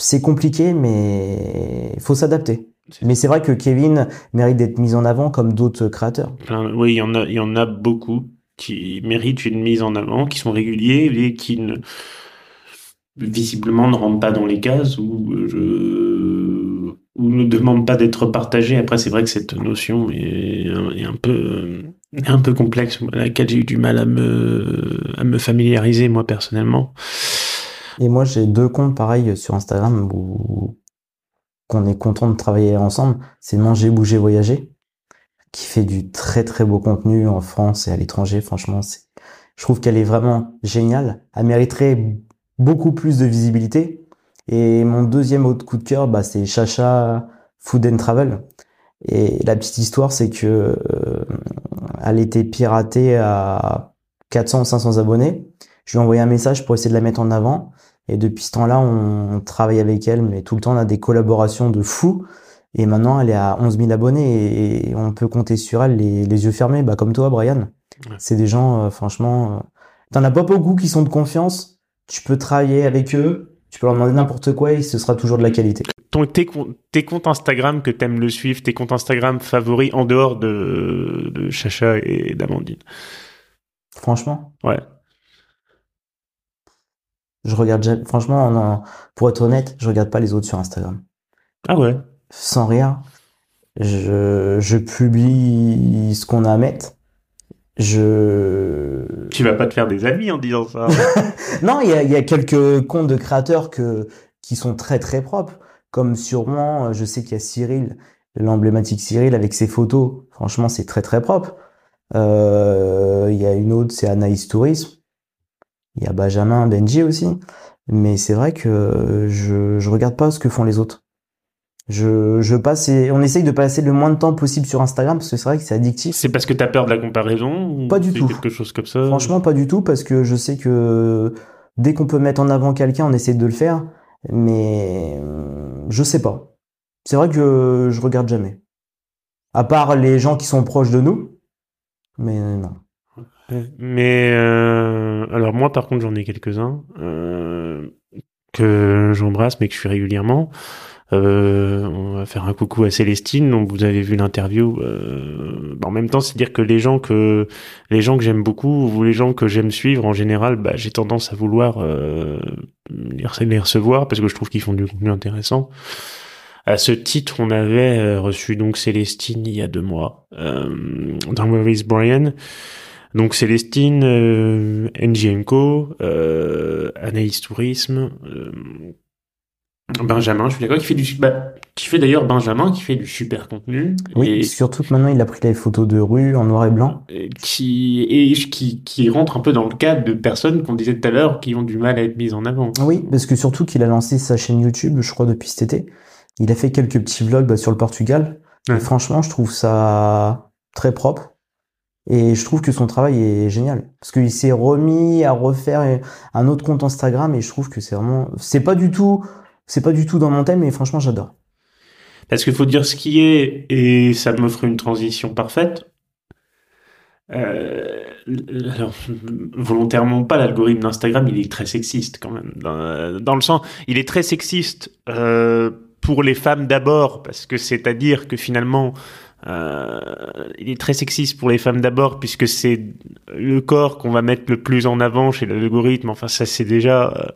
c'est compliqué, mais il faut s'adapter. Mais c'est vrai que Kevin mérite d'être mis en avant comme d'autres créateurs. oui, il y en a, il y en a beaucoup qui méritent une mise en avant, qui sont réguliers et qui visiblement ne rentrent pas dans les cases ou, ou ne demandent pas d'être partagés. Après, c'est vrai que cette notion est, est, un peu complexe, à laquelle j'ai eu du mal à me, à me familiariser moi personnellement. Et moi, j'ai deux comptes pareils sur Instagram où qu'on est content de travailler ensemble. C'est Manger, Bouger, Voyager qui fait du très très beau contenu en France et à l'étranger. Franchement, je trouve qu'elle est vraiment géniale. Elle mériterait beaucoup plus de visibilité. Et mon deuxième autre coup de cœur, bah, c'est Chacha Food and Travel. Et la petite histoire, c'est que euh, elle était piratée à 400 ou 500 abonnés. Je lui ai envoyé un message pour essayer de la mettre en avant. Et depuis ce temps-là, on travaille avec elle, mais tout le temps, on a des collaborations de fous. Et maintenant, elle est à 11 000 abonnés et on peut compter sur elle les, les yeux fermés, bah, comme toi, Brian. C'est des gens, euh, franchement, euh, t'en as pas beaucoup qui sont de confiance. Tu peux travailler avec eux, tu peux leur demander n'importe quoi et ce sera toujours de la qualité. ton, tes, tes comptes Instagram que t'aimes le suivre, tes comptes Instagram favoris en dehors de, de Chacha et d'Amandine? Franchement, Ouais. je regarde. Franchement, non, pour être honnête, je regarde pas les autres sur Instagram. Ah ouais? Sans rire, je, je publie ce qu'on a à mettre. Je. Tu vas pas te faire des amis en disant ça. <laughs> Non, il y a, il y a quelques comptes de créateurs que, qui sont très très propres. Comme sûrement, je sais qu'il y a Cyril, l'emblématique Cyril avec ses photos. Franchement, c'est très très propre. Euh, il y a une autre, c'est Anaïs Tourisme. Il y a Benjamin, Benji aussi. Mais c'est vrai que je, je regarde pas ce que font les autres. Je, je passe, et- on essaye de passer le moins de temps possible sur Instagram parce que c'est vrai que c'est addictif. c'est parce que t'as peur de la comparaison ou Pas du tout. quelque chose comme ça. Franchement, pas du tout, parce que je sais que dès qu'on peut mettre en avant quelqu'un, on essaie de le faire, mais euh, je sais pas. C'est vrai que je regarde jamais. À part les gens qui sont proches de nous, mais non. Mais euh, alors moi par contre j'en ai quelques-uns euh, que j'embrasse mais que je suis régulièrement. Euh, on va faire un coucou à Célestine dont vous avez vu l'interview. Euh, en même temps c'est dire que les gens que les gens que j'aime beaucoup ou les gens que j'aime suivre en général, bah, j'ai tendance à vouloir euh, les rece- les recevoir parce que je trouve qu'ils font du contenu intéressant. À ce titre, on avait euh, reçu donc Célestine il y a deux mois dans Where is Brian. Donc Célestine, euh, NGMco, euh, Anaïs Tourisme, Benjamin, je suis d'accord, qui fait du bah, qui fait d'ailleurs Benjamin, qui fait du super contenu Oui, et, surtout que maintenant il a pris les photos de rue en noir et blanc. qui et qui qui rentre un peu dans le cadre de personnes qu'on disait tout à l'heure qui ont du mal à être mises en avant. Oui, parce que surtout qu'il a lancé sa chaîne YouTube, je crois, depuis cet été. Il a fait quelques petits vlogs bah, sur le Portugal. Ouais. Et franchement, je trouve ça très propre. Et je trouve que son travail est génial. Parce qu'il s'est remis à refaire un autre compte Instagram et je trouve que c'est vraiment, c'est pas du tout, c'est pas du tout dans mon thème, mais franchement, j'adore. Parce qu'il faut dire ce qui est, et ça m'offre une transition parfaite. Euh, alors, volontairement pas, l'algorithme d'Instagram, il est très sexiste quand même. Dans, le sens, il est très sexiste euh, pour les femmes d'abord, parce que c'est-à-dire que finalement, euh, il est très sexiste pour les femmes d'abord, puisque c'est le corps qu'on va mettre le plus en avant chez l'algorithme. Enfin, ça c'est déjà...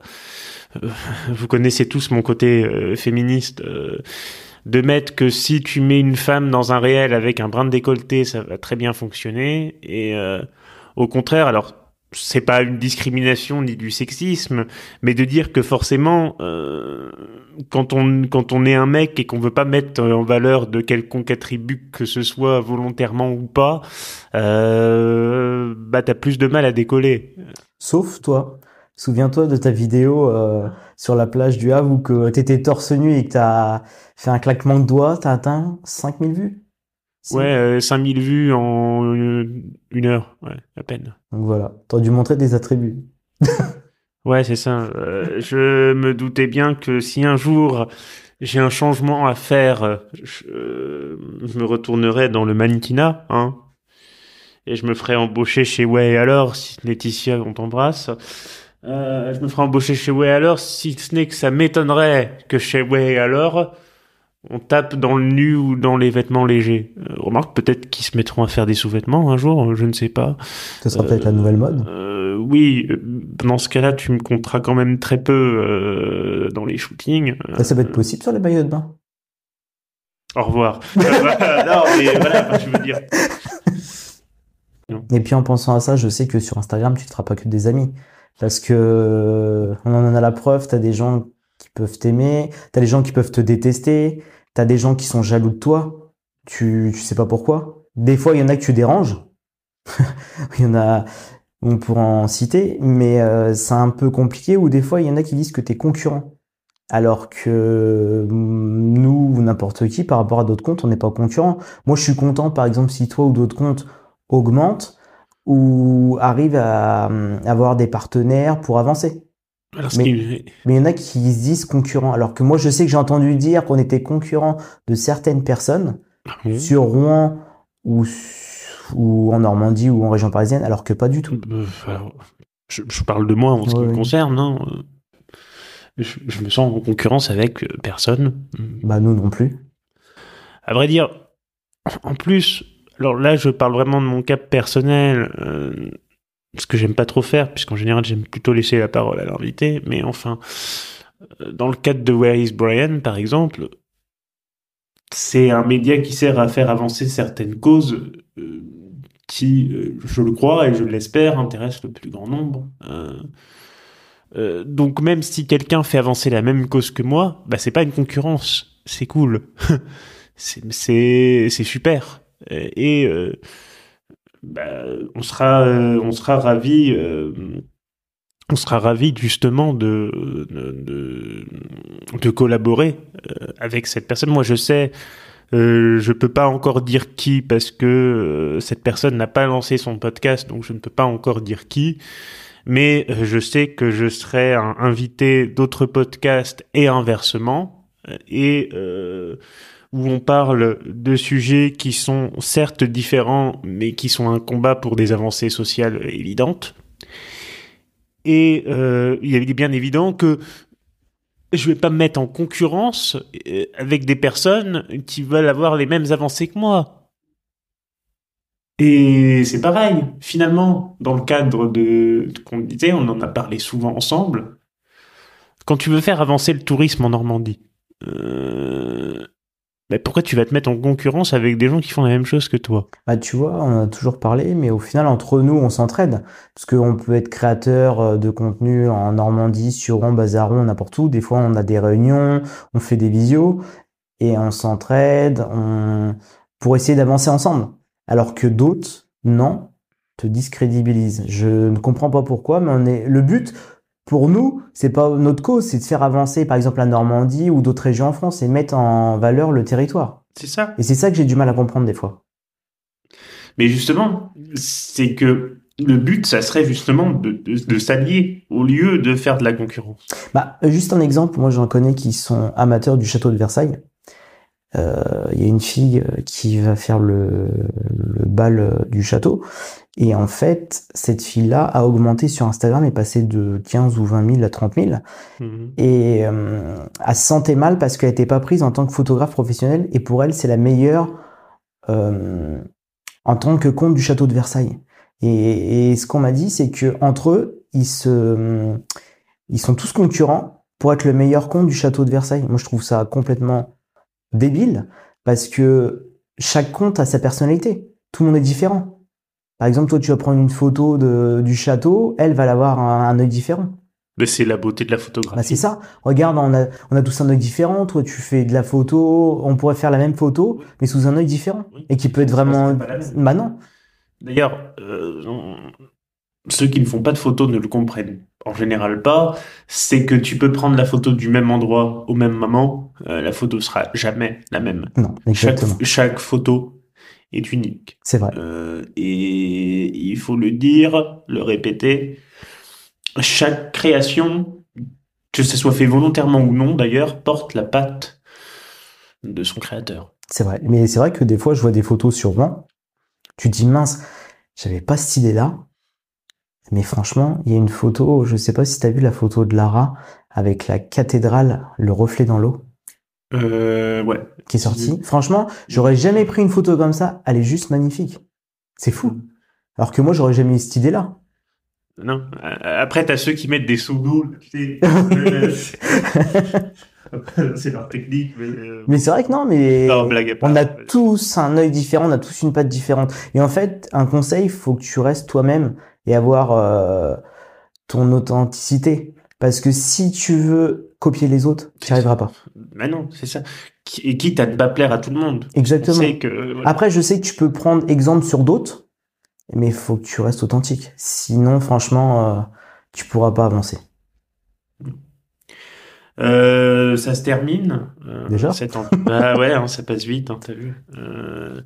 euh, vous connaissez tous mon côté euh, féministe. euh, de mettre que si tu mets une femme dans un réel avec un brin de décolleté, ça va très bien fonctionner. Et au contraire, alors c'est pas une discrimination ni du sexisme, mais de dire que forcément, quand on quand on est un mec et qu'on veut pas mettre en valeur de quelconque attribut que ce soit volontairement ou pas, euh, bah t'as plus de mal à décoller. Sauf toi. Souviens-toi de ta vidéo euh, sur la plage du Havre où que t'étais torse nu et que t'as fait un claquement de doigts, t'as atteint 5000 vues? Ouais, euh, 5000 vues en euh, une heure, ouais, à peine. Donc voilà, t'aurais dû montrer des attributs. <laughs> Ouais, c'est ça. Euh, je me doutais bien que si un jour j'ai un changement à faire, je, euh, je me retournerai dans le mannequinat, hein, et je me ferai embaucher chez Ouais alors, si Laetitia, on t'embrasse. Euh, je me ferai embaucher chez Ouais alors, si ce n'est que ça m'étonnerait que chez Ouais alors, on tape dans le nu ou dans les vêtements légers. Euh, remarque peut-être qu'ils se mettront à faire des sous-vêtements un jour, je ne sais pas. Ce sera Euh, peut-être la nouvelle mode. Euh, oui, euh, dans ce cas-là, tu me compteras quand même très peu euh, dans les shootings. Ça, ça va être possible sur les maillots de bain. Au revoir. <laughs> Euh, voilà, non, mais voilà, enfin, je veux dire. Et puis en pensant à ça, je sais que sur Instagram, tu ne feras pas que des amis. Parce que on en a la preuve, t'as des gens qui peuvent t'aimer, t'as des gens qui peuvent te détester, t'as des gens qui sont jaloux de toi, tu, tu sais pas pourquoi. Des fois, il y en a que tu déranges. <laughs> il y en a, on pourra en citer, mais euh, c'est un peu compliqué, ou des fois, il y en a qui disent que t'es concurrent. Alors que nous, ou n'importe qui, par rapport à d'autres comptes, on n'est pas concurrent. Moi, je suis content, par exemple, si toi ou d'autres comptes augmentent ou arrivent à euh, avoir des partenaires pour avancer. Alors, Mais- Mais il y en a qui se disent concurrents. Alors que moi, je sais que j'ai entendu dire qu'on était concurrent de certaines personnes Mmh. sur Rouen ou, ou en Normandie ou en région parisienne, alors que pas du tout. Euh, alors, je, je parle de moi en ce qui Ouais, me oui. concerne. Hein. je, je me sens en concurrence avec euh, personne. Bah nous non plus. À vrai dire, en plus, alors là, je parle vraiment de mon cas personnel, euh, ce que j'aime pas trop faire, puisqu'en général, j'aime plutôt laisser la parole à l'invité. Mais enfin, euh, dans le cadre de Where is Brian, par exemple, c'est un média qui sert à faire avancer certaines causes euh, qui, euh, je le crois et je l'espère, intéressent le plus grand nombre. Euh, donc même si quelqu'un fait avancer la même cause que moi, bah c'est pas une concurrence, c'est cool, <laughs> c'est super et euh, bah, on sera euh, on sera ravi euh, on sera ravi justement de de, collaborer avec cette personne. Moi, je sais, euh, je peux pas encore dire qui parce que cette personne n'a pas lancé son podcast, donc je ne peux pas encore dire qui. Mais je sais que je serai invité d'autres podcasts et inversement, et où on parle de sujets qui sont certes différents, mais qui sont un combat pour des avancées sociales évidentes. Et euh, il est bien évident que je vais pas me mettre en concurrence euh, avec des personnes qui veulent avoir les mêmes avancées que moi. Et c'est pareil, finalement, dans le cadre de, de qu'on disait, on en a parlé souvent ensemble. Quand tu veux faire avancer le tourisme en Normandie, euh, pourquoi tu vas te mettre en concurrence avec des gens qui font la même chose que toi? Bah tu vois, on a toujours parlé, mais au final entre nous on s'entraide, parce qu'on peut être créateur euh, de contenu en Normandie, sur Rouen, Bazaron, n'importe où. Des fois on a des réunions, on fait des visios et on s'entraide, pour essayer d'avancer ensemble. Alors que d'autres, non, te discrédibilisent. Je ne comprends pas pourquoi, mais le but pour nous, c'est pas notre cause, c'est de faire avancer par exemple la Normandie ou d'autres régions en France et mettre en valeur le territoire. C'est ça. Et c'est ça que j'ai du mal à comprendre des fois. Mais justement, c'est que le but, ça serait justement de, de, de s'allier au lieu de faire de la concurrence. Bah, juste un exemple, moi j'en connais qui sont amateurs du château de Versailles. Euh, Il y a une fille euh, qui va faire le, le bal euh, du château. Et en fait, cette fille-là a augmenté sur Instagram et passé de 15 ou 20 000 à 30 000. Mhm. Et euh, elle se sentait mal parce qu'elle n'était pas prise en tant que photographe professionnelle. Et pour elle, c'est la meilleure euh, en tant que comte du château de Versailles. Et, et ce qu'on m'a dit, c'est que entre eux, ils se, ils sont tous concurrents pour être le meilleur comte du château de Versailles. Moi, je trouve ça complètement débile parce que chaque comte a sa personnalité. Tout le monde est différent. Par exemple, toi, tu vas prendre une photo de, du château, elle va l'avoir un, un œil différent. Mais c'est la beauté de la photographie. Bah, c'est ça. Regarde, on a, on a tous un œil différent. Toi, tu fais de la photo, on pourrait faire la même photo, mais sous un œil différent. Oui. Et qui peut être vraiment. Bah non. D'ailleurs, euh, ceux qui ne font pas de photos ne le comprennent en général pas. C'est que tu peux prendre la photo du même endroit au même moment, euh, la photo sera jamais la même. Non, Chaque, exactement. chaque photo est unique. C'est vrai. Euh, et il faut le dire, le répéter, chaque création, que ce soit fait volontairement ou non d'ailleurs, porte la patte de son créateur. C'est vrai. Mais c'est vrai que des fois, je vois des photos sur moi. Tu te dis, mince, j'avais pas cette idée-là. Mais franchement, il y a une photo, je sais pas si tu as vu la photo de Lara avec la cathédrale, le reflet dans l'eau, Euh, ouais. qui est sortie. Franchement, j'aurais jamais pris une photo comme ça. Elle est juste magnifique. C'est fou. Alors que moi, j'aurais jamais eu cette idée-là. Non. Euh, Après, t'as ceux qui mettent des sous-d'eau, <laughs> <laughs> c'est leur technique, mais. euh, Mais c'est vrai que non, mais Non, blague on a tous un œil différent, on a tous une patte différente. Et en fait, un conseil, il faut que tu restes toi-même et avoir euh, ton authenticité. Parce que si tu veux copier les autres, tu n'y arriveras pas. Mais non, c'est ça. Et quitte à ne pas plaire à tout le monde. On Exactement. que. voilà. Après, je sais que tu peux prendre exemple sur d'autres, mais il faut que tu restes authentique. Sinon, franchement, euh, tu pourras pas avancer. Euh, ça se termine. euh, Déjà Bah ouais, hein, ça passe vite, hein, t'as vu. Euh,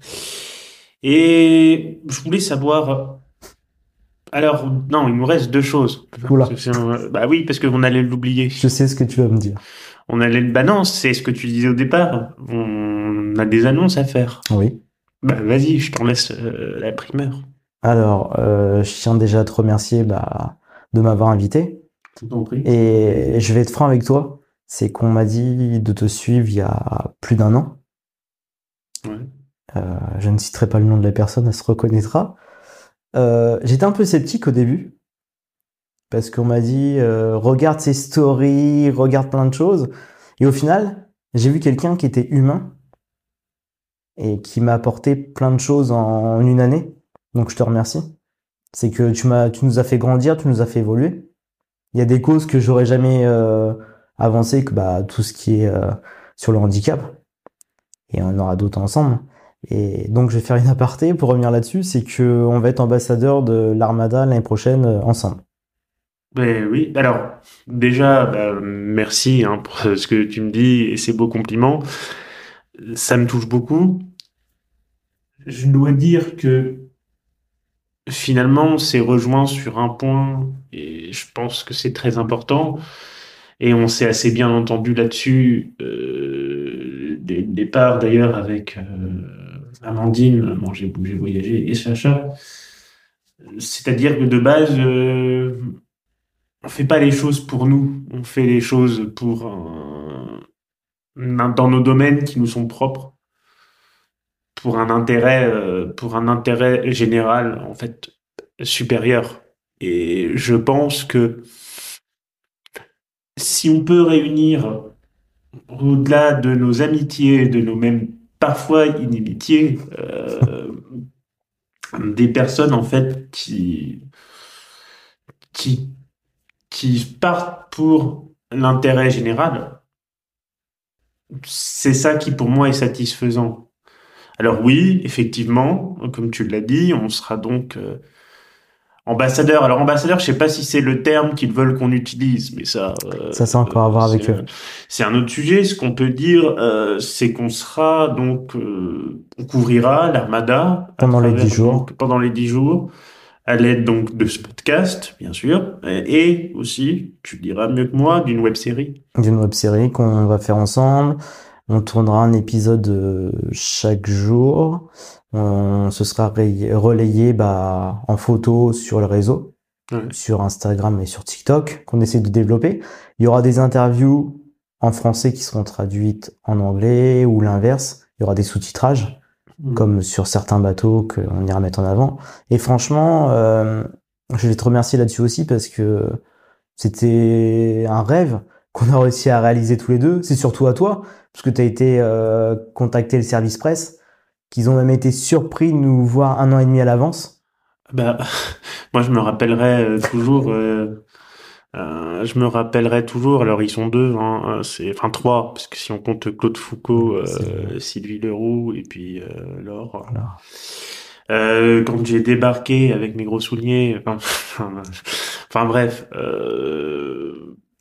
Et je voulais savoir. Alors, non, il nous reste deux choses. Oula. Parce que c'est- Bah oui, parce qu'on allait l'oublier. Je sais ce que tu vas me dire. On allait. Bah non, c'est ce que tu disais au départ. On a des annonces à faire. Oui. Bah vas-y, je t'en laisse euh, la primeur. Alors, euh, je tiens déjà à te remercier bah, de m'avoir invité. Et je vais être franc avec toi, c'est qu'on m'a dit de te suivre il y a plus d'un an. Euh, je ne citerai pas le nom de la personne, elle se reconnaîtra. Euh, j'étais un peu sceptique au début, parce qu'on m'a dit euh, regarde ses stories, regarde plein de choses. Et au final, j'ai vu quelqu'un qui était humain et qui m'a apporté plein de choses en, une année. Donc je te remercie. C'est que tu m'as, tu nous as fait grandir, tu nous as fait évoluer. Il y a des causes que j'aurais jamais euh, avancé, que bah tout ce qui est euh, sur le handicap. Et on aura d'autres ensemble. Et donc je vais faire une aparté pour revenir là-dessus, c'est que on va être ambassadeur de l'Armada l'année prochaine euh, ensemble. Ben oui, alors déjà, bah, merci hein, pour <laughs> ce que tu me dis et ces beaux compliments. Ça me touche beaucoup. Je dois dire que finalement, on s'est rejoint sur un point et je pense que c'est très important. Et on s'est assez bien entendu là-dessus euh, dès le départ, d'ailleurs, avec euh, Amandine, Manger, Bouger, Voyager et Sacha. C'est-à-dire que de base, euh, on fait pas les choses pour nous, on fait les choses pour dans nos domaines qui nous sont propres, pour un intérêt, euh, pour un intérêt général en fait supérieur. Et je pense que si on peut réunir au-delà de nos amitiés, de nos mêmes parfois inimitiés, euh, des personnes en fait qui qui qui partent pour l'intérêt général, c'est ça qui pour moi est satisfaisant. Alors oui, effectivement, comme tu l'as dit, on sera donc euh, ambassadeur. Alors ambassadeur, je sais pas si c'est le terme qu'ils veulent qu'on utilise, mais ça. Euh, ça, c'est encore à voir avec eux. C'est un autre sujet. Ce qu'on peut dire, euh, c'est qu'on sera donc, on couvrira l'armada pendant les dix jours. pendant les dix jours à l'aide donc de ce podcast, bien sûr, et aussi, tu le diras mieux que moi, d'une web série. D'une web série qu'on va faire ensemble. On tournera un épisode euh, chaque jour. On, ce sera relayé bah, en photo sur le réseau, sur Instagram et sur TikTok, qu'on essaie de développer. Il y aura des interviews en français qui seront traduites en anglais ou l'inverse. Il y aura des sous-titrages. Mm. comme sur certains bateaux qu'on ira mettre en avant. Et franchement, euh, je vais te remercier là-dessus aussi parce que c'était un rêve qu'on a réussi à réaliser tous les deux. C'est surtout à toi, parce que tu as été euh, contacter le service presse, qu'ils ont même été surpris de nous voir un an et demi à l'avance. Bah, <laughs> moi je me rappellerai euh, toujours euh, euh, je me rappellerai toujours, alors ils sont deux, hein, euh, c'est enfin trois, parce que si on compte Claude Foucault, euh, Sylvie Leroux et puis euh, Laure. Euh, quand j'ai débarqué avec mes gros souliers, enfin, <laughs> enfin bref.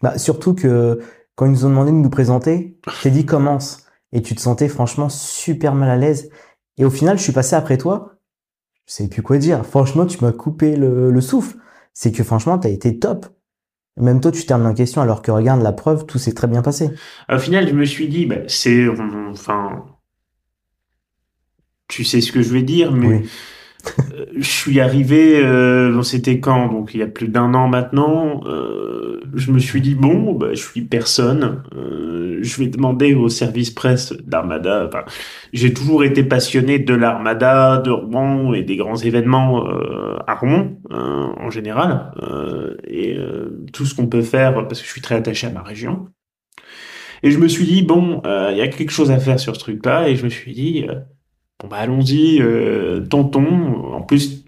Bah, surtout que quand ils nous ont demandé de nous présenter, t'es dit commence et tu te sentais franchement super mal à l'aise. Et au final, je suis passé après toi. Je sais plus quoi dire. Franchement, tu m'as coupé le, le souffle. C'est que franchement, t'as été top même toi, tu termines en question alors que regarde la preuve, tout s'est très bien passé. Au final, je me suis dit, bah, c'est, enfin, tu sais ce que je vais dire, mais je suis arrivé, euh, c'était quand? Donc il y a plus d'un an maintenant. Euh, je me suis dit bon, bah, je suis personne. Euh, je vais demander au service presse d'Armada. Enfin, j'ai toujours été passionné de l'Armada, de Rouen et des grands événements euh, à Rouen en général et tout ce qu'on peut faire parce que je suis très attaché à ma région. Et je me suis dit bon, il y a quelque chose à faire sur ce truc-là et je me suis dit Bon bah allons-y, euh, tentons. En plus,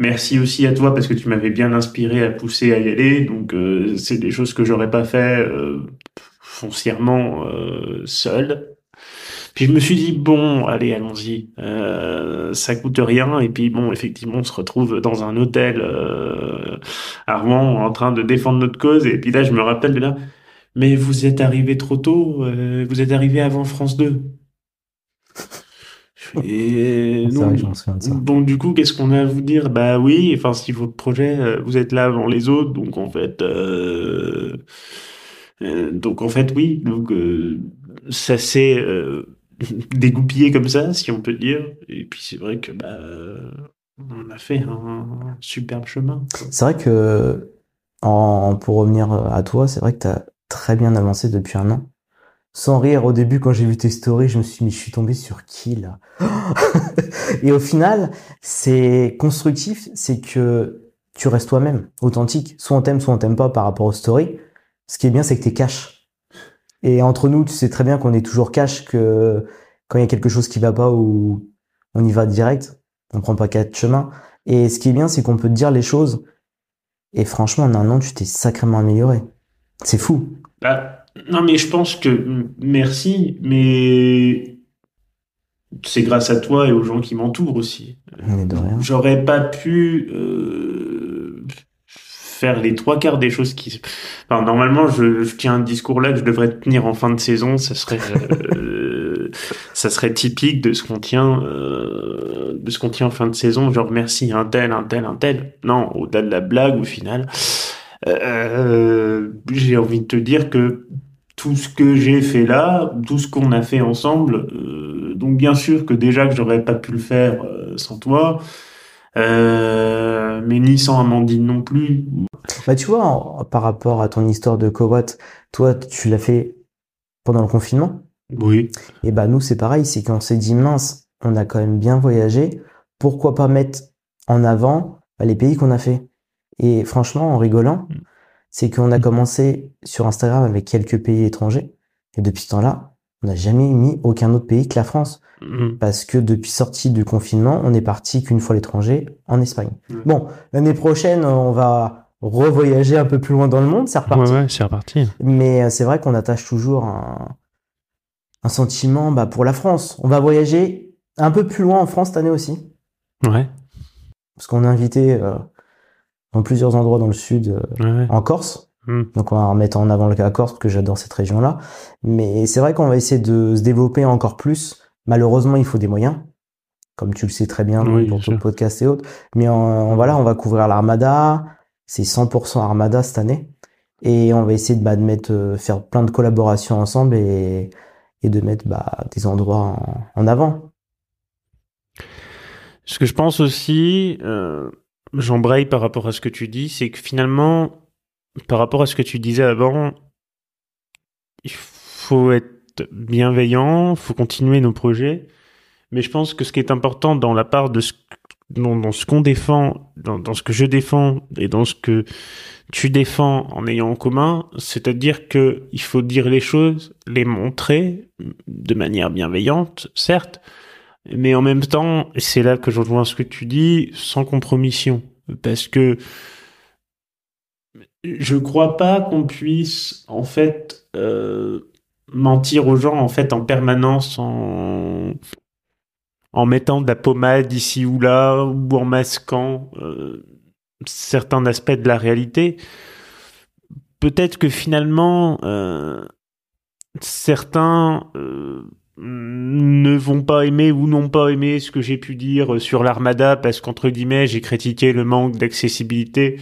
merci aussi à toi parce que tu m'avais bien inspiré à pousser à y aller. Donc euh, c'est des choses que j'aurais pas fait euh, foncièrement euh, seul. Puis je me suis dit bon, allez, allons-y. Euh, ça coûte rien. Et puis bon, effectivement, on se retrouve dans un hôtel à Rouen en train de défendre notre cause. Et puis là, je me rappelle de là. Mais vous êtes arrivé trop tôt. vous êtes arrivé avant France 2. Et donc, du coup, qu'est-ce qu'on a à vous dire? Bah oui, enfin, si votre projet, euh, vous êtes là avant les autres, donc en fait, euh, euh, donc en fait, oui, donc ça s'est <laughs> dégoupillé comme ça, si on peut dire. Et puis c'est vrai que bah, on a fait un superbe chemin. C'est vrai que en, pour revenir à toi, c'est vrai que tu as très bien avancé depuis un an. Sans rire, au début, quand j'ai vu tes stories, je me suis dit, je suis tombé sur qui, là? Et au final, c'est constructif, c'est que tu restes toi-même, authentique. Soit on t'aime, soit on t'aime pas par rapport aux stories. Ce qui est bien, c'est que t'es cash. Et entre nous, tu sais très bien qu'on est toujours cash, que quand il y a quelque chose qui va pas ou on y va direct, on prend pas quatre chemins. Et ce qui est bien, c'est qu'on peut te dire les choses. Et franchement, en un an, tu t'es sacrément amélioré. C'est fou. Bah, non, mais je pense que merci, mais c'est grâce à toi et aux gens qui m'entourent aussi. J'aurais pas pu euh, faire les trois quarts des choses qui. Enfin, normalement, je, tiens un discours là que je devrais tenir en fin de saison. Ça serait, euh, <laughs> ça serait typique de ce qu'on tient, euh, de ce qu'on tient en fin de saison. Genre merci un tel, un tel, un tel. Non, au-delà de la blague, au final. j'ai envie de te dire que tout ce que j'ai fait là, tout ce qu'on a fait ensemble, euh, donc bien sûr que déjà que j'aurais pas pu le faire euh, sans toi, euh, mais ni sans Amandine non plus. Bah tu vois, par rapport à ton histoire de Kowat, toi tu l'as fait pendant le confinement? Oui. Et bah nous c'est pareil, c'est qu'on s'est dit mince, on a quand même bien voyagé, pourquoi pas mettre en avant bah, les pays qu'on a fait? Et franchement, en rigolant, mm c'est qu'on a mhm. commencé sur Instagram avec quelques pays étrangers. Et depuis ce temps-là, on n'a jamais mis aucun autre pays que la France. Mhm. Parce que depuis sortie du confinement, on est parti qu'une fois l'étranger en Espagne. Bon, l'année prochaine, on va revoyager un peu plus loin dans le monde, c'est reparti. Ouais, c'est reparti. Mais euh, c'est vrai qu'on attache toujours un, sentiment bah, pour la France. On va voyager un peu plus loin en France cette année aussi. Ouais. Parce qu'on a invité euh, dans plusieurs endroits dans le sud, euh, en Corse. Hmm. Donc on va remettre en avant le cas Corse parce que j'adore cette région-là. Mais c'est vrai qu'on va essayer de se développer encore plus. Malheureusement, il faut des moyens, comme tu le sais très bien pour ton podcast et autres. Mais on, voilà, on va couvrir l'Armada. C'est 100% Armada cette année. Et on va essayer de, bah, de mettre, euh, faire plein de collaborations ensemble et, et de mettre bah, des endroits en, en, avant. Ce que je pense aussi, euh, j'embraye par rapport à ce que tu dis, c'est que finalement, par rapport à ce que tu disais avant, il faut être bienveillant, faut continuer nos projets, mais je pense que ce qui est important dans la part de ce dans, ce qu'on défend, dans, dans, ce que je défends et dans ce que tu défends en ayant en commun, c'est-à-dire que il faut dire les choses, les montrer de manière bienveillante, certes, mais en même temps, c'est là que je rejoins ce que tu dis, sans compromission. Parce que je crois pas qu'on puisse, en fait, euh, mentir aux gens, en fait, en permanence, en, en mettant de la pommade ici ou là, ou en masquant euh, certains aspects de la réalité. Peut-être que finalement, euh, certains ne vont pas aimer ou n'ont pas aimé ce que j'ai pu dire sur l'armada parce qu'entre guillemets j'ai critiqué le manque d'accessibilité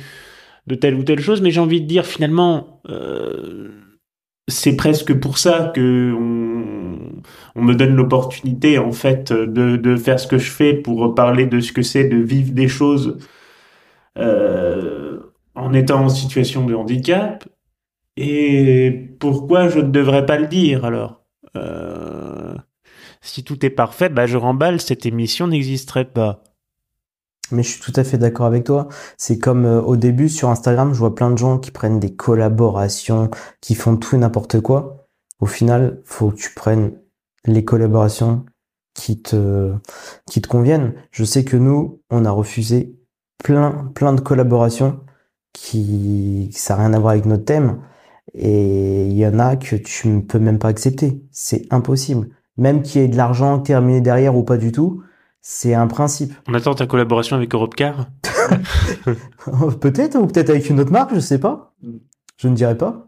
de telle ou telle chose mais j'ai envie de dire finalement euh, c'est presque pour ça que on, me donne l'opportunité en fait de, faire ce que je fais pour parler de ce que c'est de vivre des choses euh, en étant en situation de handicap. Et pourquoi je ne devrais pas le dire alors? Euh, si tout est parfait, bah je remballe, cette émission n'existerait pas. Mais je suis tout à fait d'accord avec toi. C'est comme euh, au début sur Instagram, je vois plein de gens qui prennent des collaborations, qui font tout et n'importe quoi. Au final, faut que tu prennes les collaborations qui te qui te conviennent. Je sais que nous, on a refusé plein plein de collaborations qui ça n'a rien à voir avec notre thème et il y en a que tu ne peux même pas accepter. C'est impossible. Même qu'il y ait de l'argent terminé derrière ou pas du tout, c'est un principe. On attend ta collaboration avec Europcar? <laughs> Peut-être, ou peut-être avec une autre marque, je sais pas. Je ne dirais pas.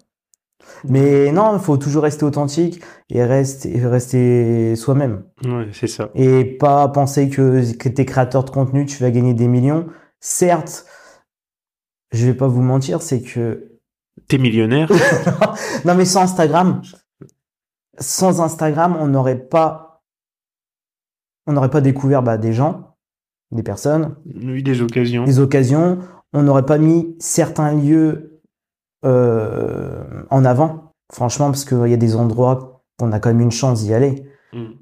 Mais non, il faut toujours rester authentique et rester, rester soi-même. Ouais, c'est ça. Et pas penser que, que t'es créateur de contenu, tu vas gagner des millions. Certes, je vais pas vous mentir, c'est que T'es millionnaire? <laughs> Non, mais sans Instagram, sans Instagram, on n'aurait pas, on n'aurait pas découvert bah, des gens, des personnes, oui, des occasions, des occasions. On n'aurait pas mis certains lieux euh, en avant, franchement, parce qu'il y a des endroits qu'on a quand même une chance d'y aller, Mm.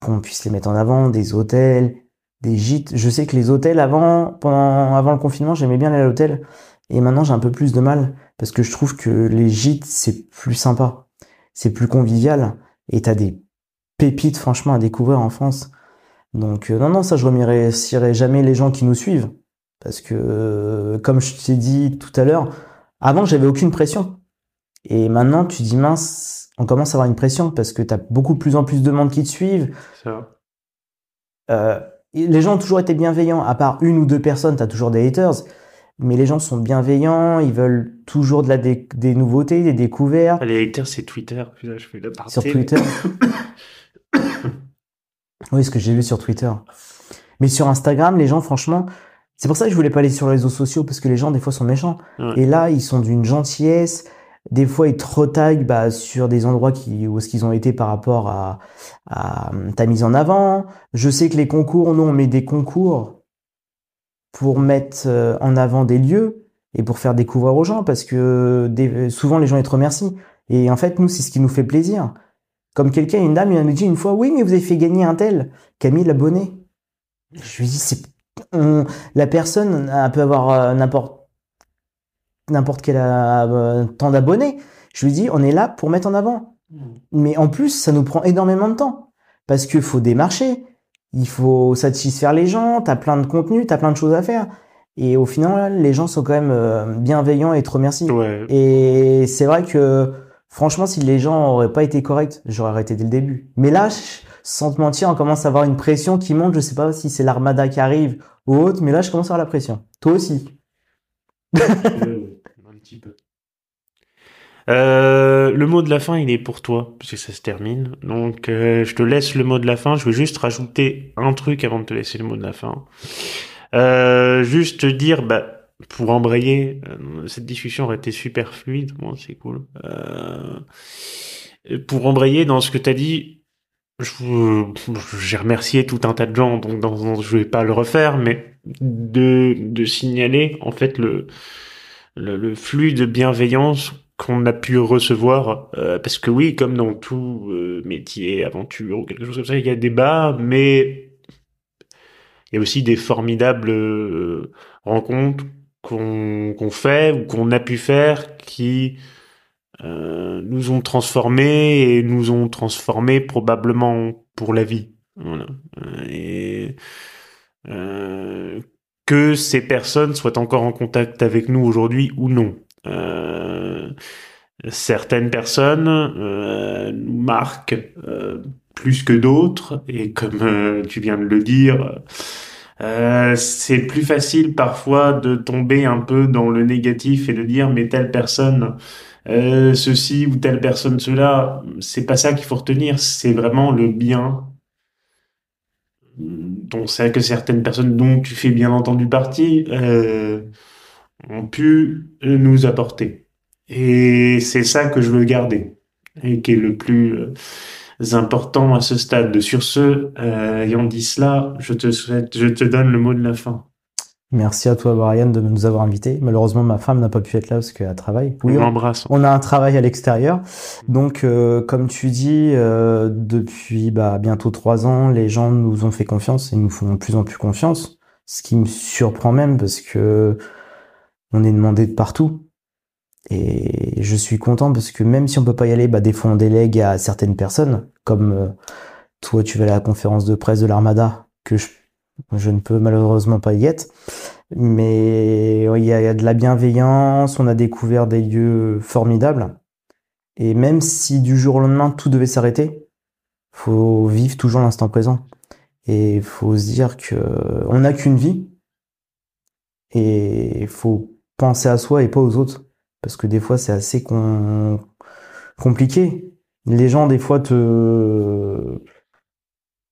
qu'on puisse les mettre en avant, des hôtels, des gîtes. Je sais que les hôtels avant, pendant, avant le confinement, j'aimais bien aller à l'hôtel, et maintenant j'ai un peu plus de mal parce que je trouve que les gîtes c'est plus sympa, c'est plus convivial, et t'as des pépites franchement à découvrir en France. Donc euh, non non ça je remercierai jamais les gens qui nous suivent parce que euh, comme je t'ai dit tout à l'heure, avant j'avais aucune pression et maintenant tu dis mince, on commence à avoir une pression parce que t'as beaucoup plus en plus de monde qui te suivent. Ça. Euh, les gens ont toujours été bienveillants, à part une ou deux personnes, t'as toujours des haters, mais les gens sont bienveillants, ils veulent toujours de la des nouveautés, des découvertes Les haters, c'est Twitter. Putain, je fais la partie. sur Twitter. <coughs> oui, ce que j'ai vu sur Twitter. Mais sur Instagram, les gens, franchement, c'est pour ça que je voulais pas aller sur les réseaux sociaux parce que les gens des fois sont méchants. Ouais. Et là, ils sont d'une gentillesse. Des fois, ils te retaguent bah, sur des endroits qui, où est-ce qu'ils ont été par rapport à, à ta mise en avant. Je sais que les concours, nous, on met des concours pour mettre euh, en avant des lieux et pour faire découvrir aux gens parce que des- souvent les gens ils te remercient. Et en fait, nous, c'est ce qui nous fait plaisir. Comme quelqu'un, une dame, il m'a dit une fois, oui, mais vous avez fait gagner un tel, Camille l'abonné. Je lui dis, c'est, on- la personne elle peut avoir euh, n'importe, n'importe quel euh, temps d'abonnés. Je lui dis, on est là pour mettre en avant. Mais en plus, ça nous prend énormément de temps. Parce qu'il faut démarcher, il faut satisfaire les gens, t'as plein de contenu, t'as plein de choses à faire. Et au final, les gens sont quand même euh, bienveillants et te remercient. Ouais. Et c'est vrai que, franchement, si les gens auraient pas été corrects, j'aurais arrêté dès le début. Mais là, sans te mentir, on commence à avoir une pression qui monte. Je sais pas si c'est l'armada qui arrive ou autre, mais là, je commence à avoir la pression. Toi aussi. Un petit peu. Euh, le mot de la fin, il est pour toi, parce que ça se termine. Donc, euh, je te laisse le mot de la fin. Je veux juste rajouter un truc avant de te laisser le mot de la fin. Euh, juste te dire, bah, pour embrayer, euh, cette discussion aurait été super fluide. Bon, c'est cool. Euh, pour embrayer dans ce que tu as dit, j'ai remercié tout un tas de gens, donc dans- je vais pas le refaire, mais de, de signaler en fait le, le, le flux de bienveillance qu'on a pu recevoir, euh, parce que oui, comme dans tout euh, métier, aventure ou quelque chose comme ça, il y a des bas, mais il y a aussi des formidables euh, rencontres qu'on qu'on fait ou qu'on a pu faire qui euh, nous ont transformés et nous ont transformés probablement pour la vie. Voilà. Et euh, que ces personnes soient encore en contact avec nous aujourd'hui ou non. Euh, certaines personnes euh, nous marquent euh, plus que d'autres. Et comme tu viens de le dire, euh, c'est plus facile parfois de tomber un peu dans le négatif et de dire mais telle personne euh, ceci ou telle personne cela, c'est pas ça qu'il faut retenir, c'est vraiment le bien dont que certaines personnes dont tu fais bien entendu partie euh, ont pu nous apporter. Et c'est ça que je veux garder et qui est le plus euh, important à ce stade. Sur ce, euh, ayant dit cela, je te souhaite, je te donne le mot de la fin. Merci à toi, Brian, de nous avoir invités. Malheureusement, ma femme n'a pas pu être là parce qu'elle travaille. Oui, on on, l'embrasse. on a un travail à l'extérieur. Donc, euh, comme tu dis, euh, depuis bah, bientôt trois ans, les gens nous ont fait confiance et nous font de plus en plus confiance. Ce qui me surprend même parce que on est demandé de partout. Et je suis content parce que même si on peut pas y aller, bah, des fois on délègue à certaines personnes, comme euh, toi tu vas à la conférence de presse de l'Armada, que je, je ne peux malheureusement pas y être. Mais il y, y a de la bienveillance, on a découvert des lieux formidables. Et même si du jour au lendemain tout devait s'arrêter, faut vivre toujours l'instant présent. Et faut se dire que on n'a qu'une vie. Et faut penser à soi et pas aux autres. Parce que des fois, c'est assez con- compliqué. Les gens, des fois, te,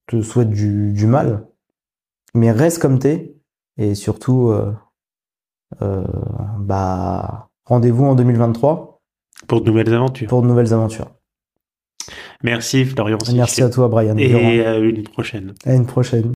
te souhaitent du, du mal. Mais reste comme t'es. Et surtout, euh, euh, bah, rendez-vous en 2023 Pour de nouvelles aventures. pour de nouvelles aventures. Merci Florian. Merci à toi, Brian. Et à une prochaine. À une prochaine.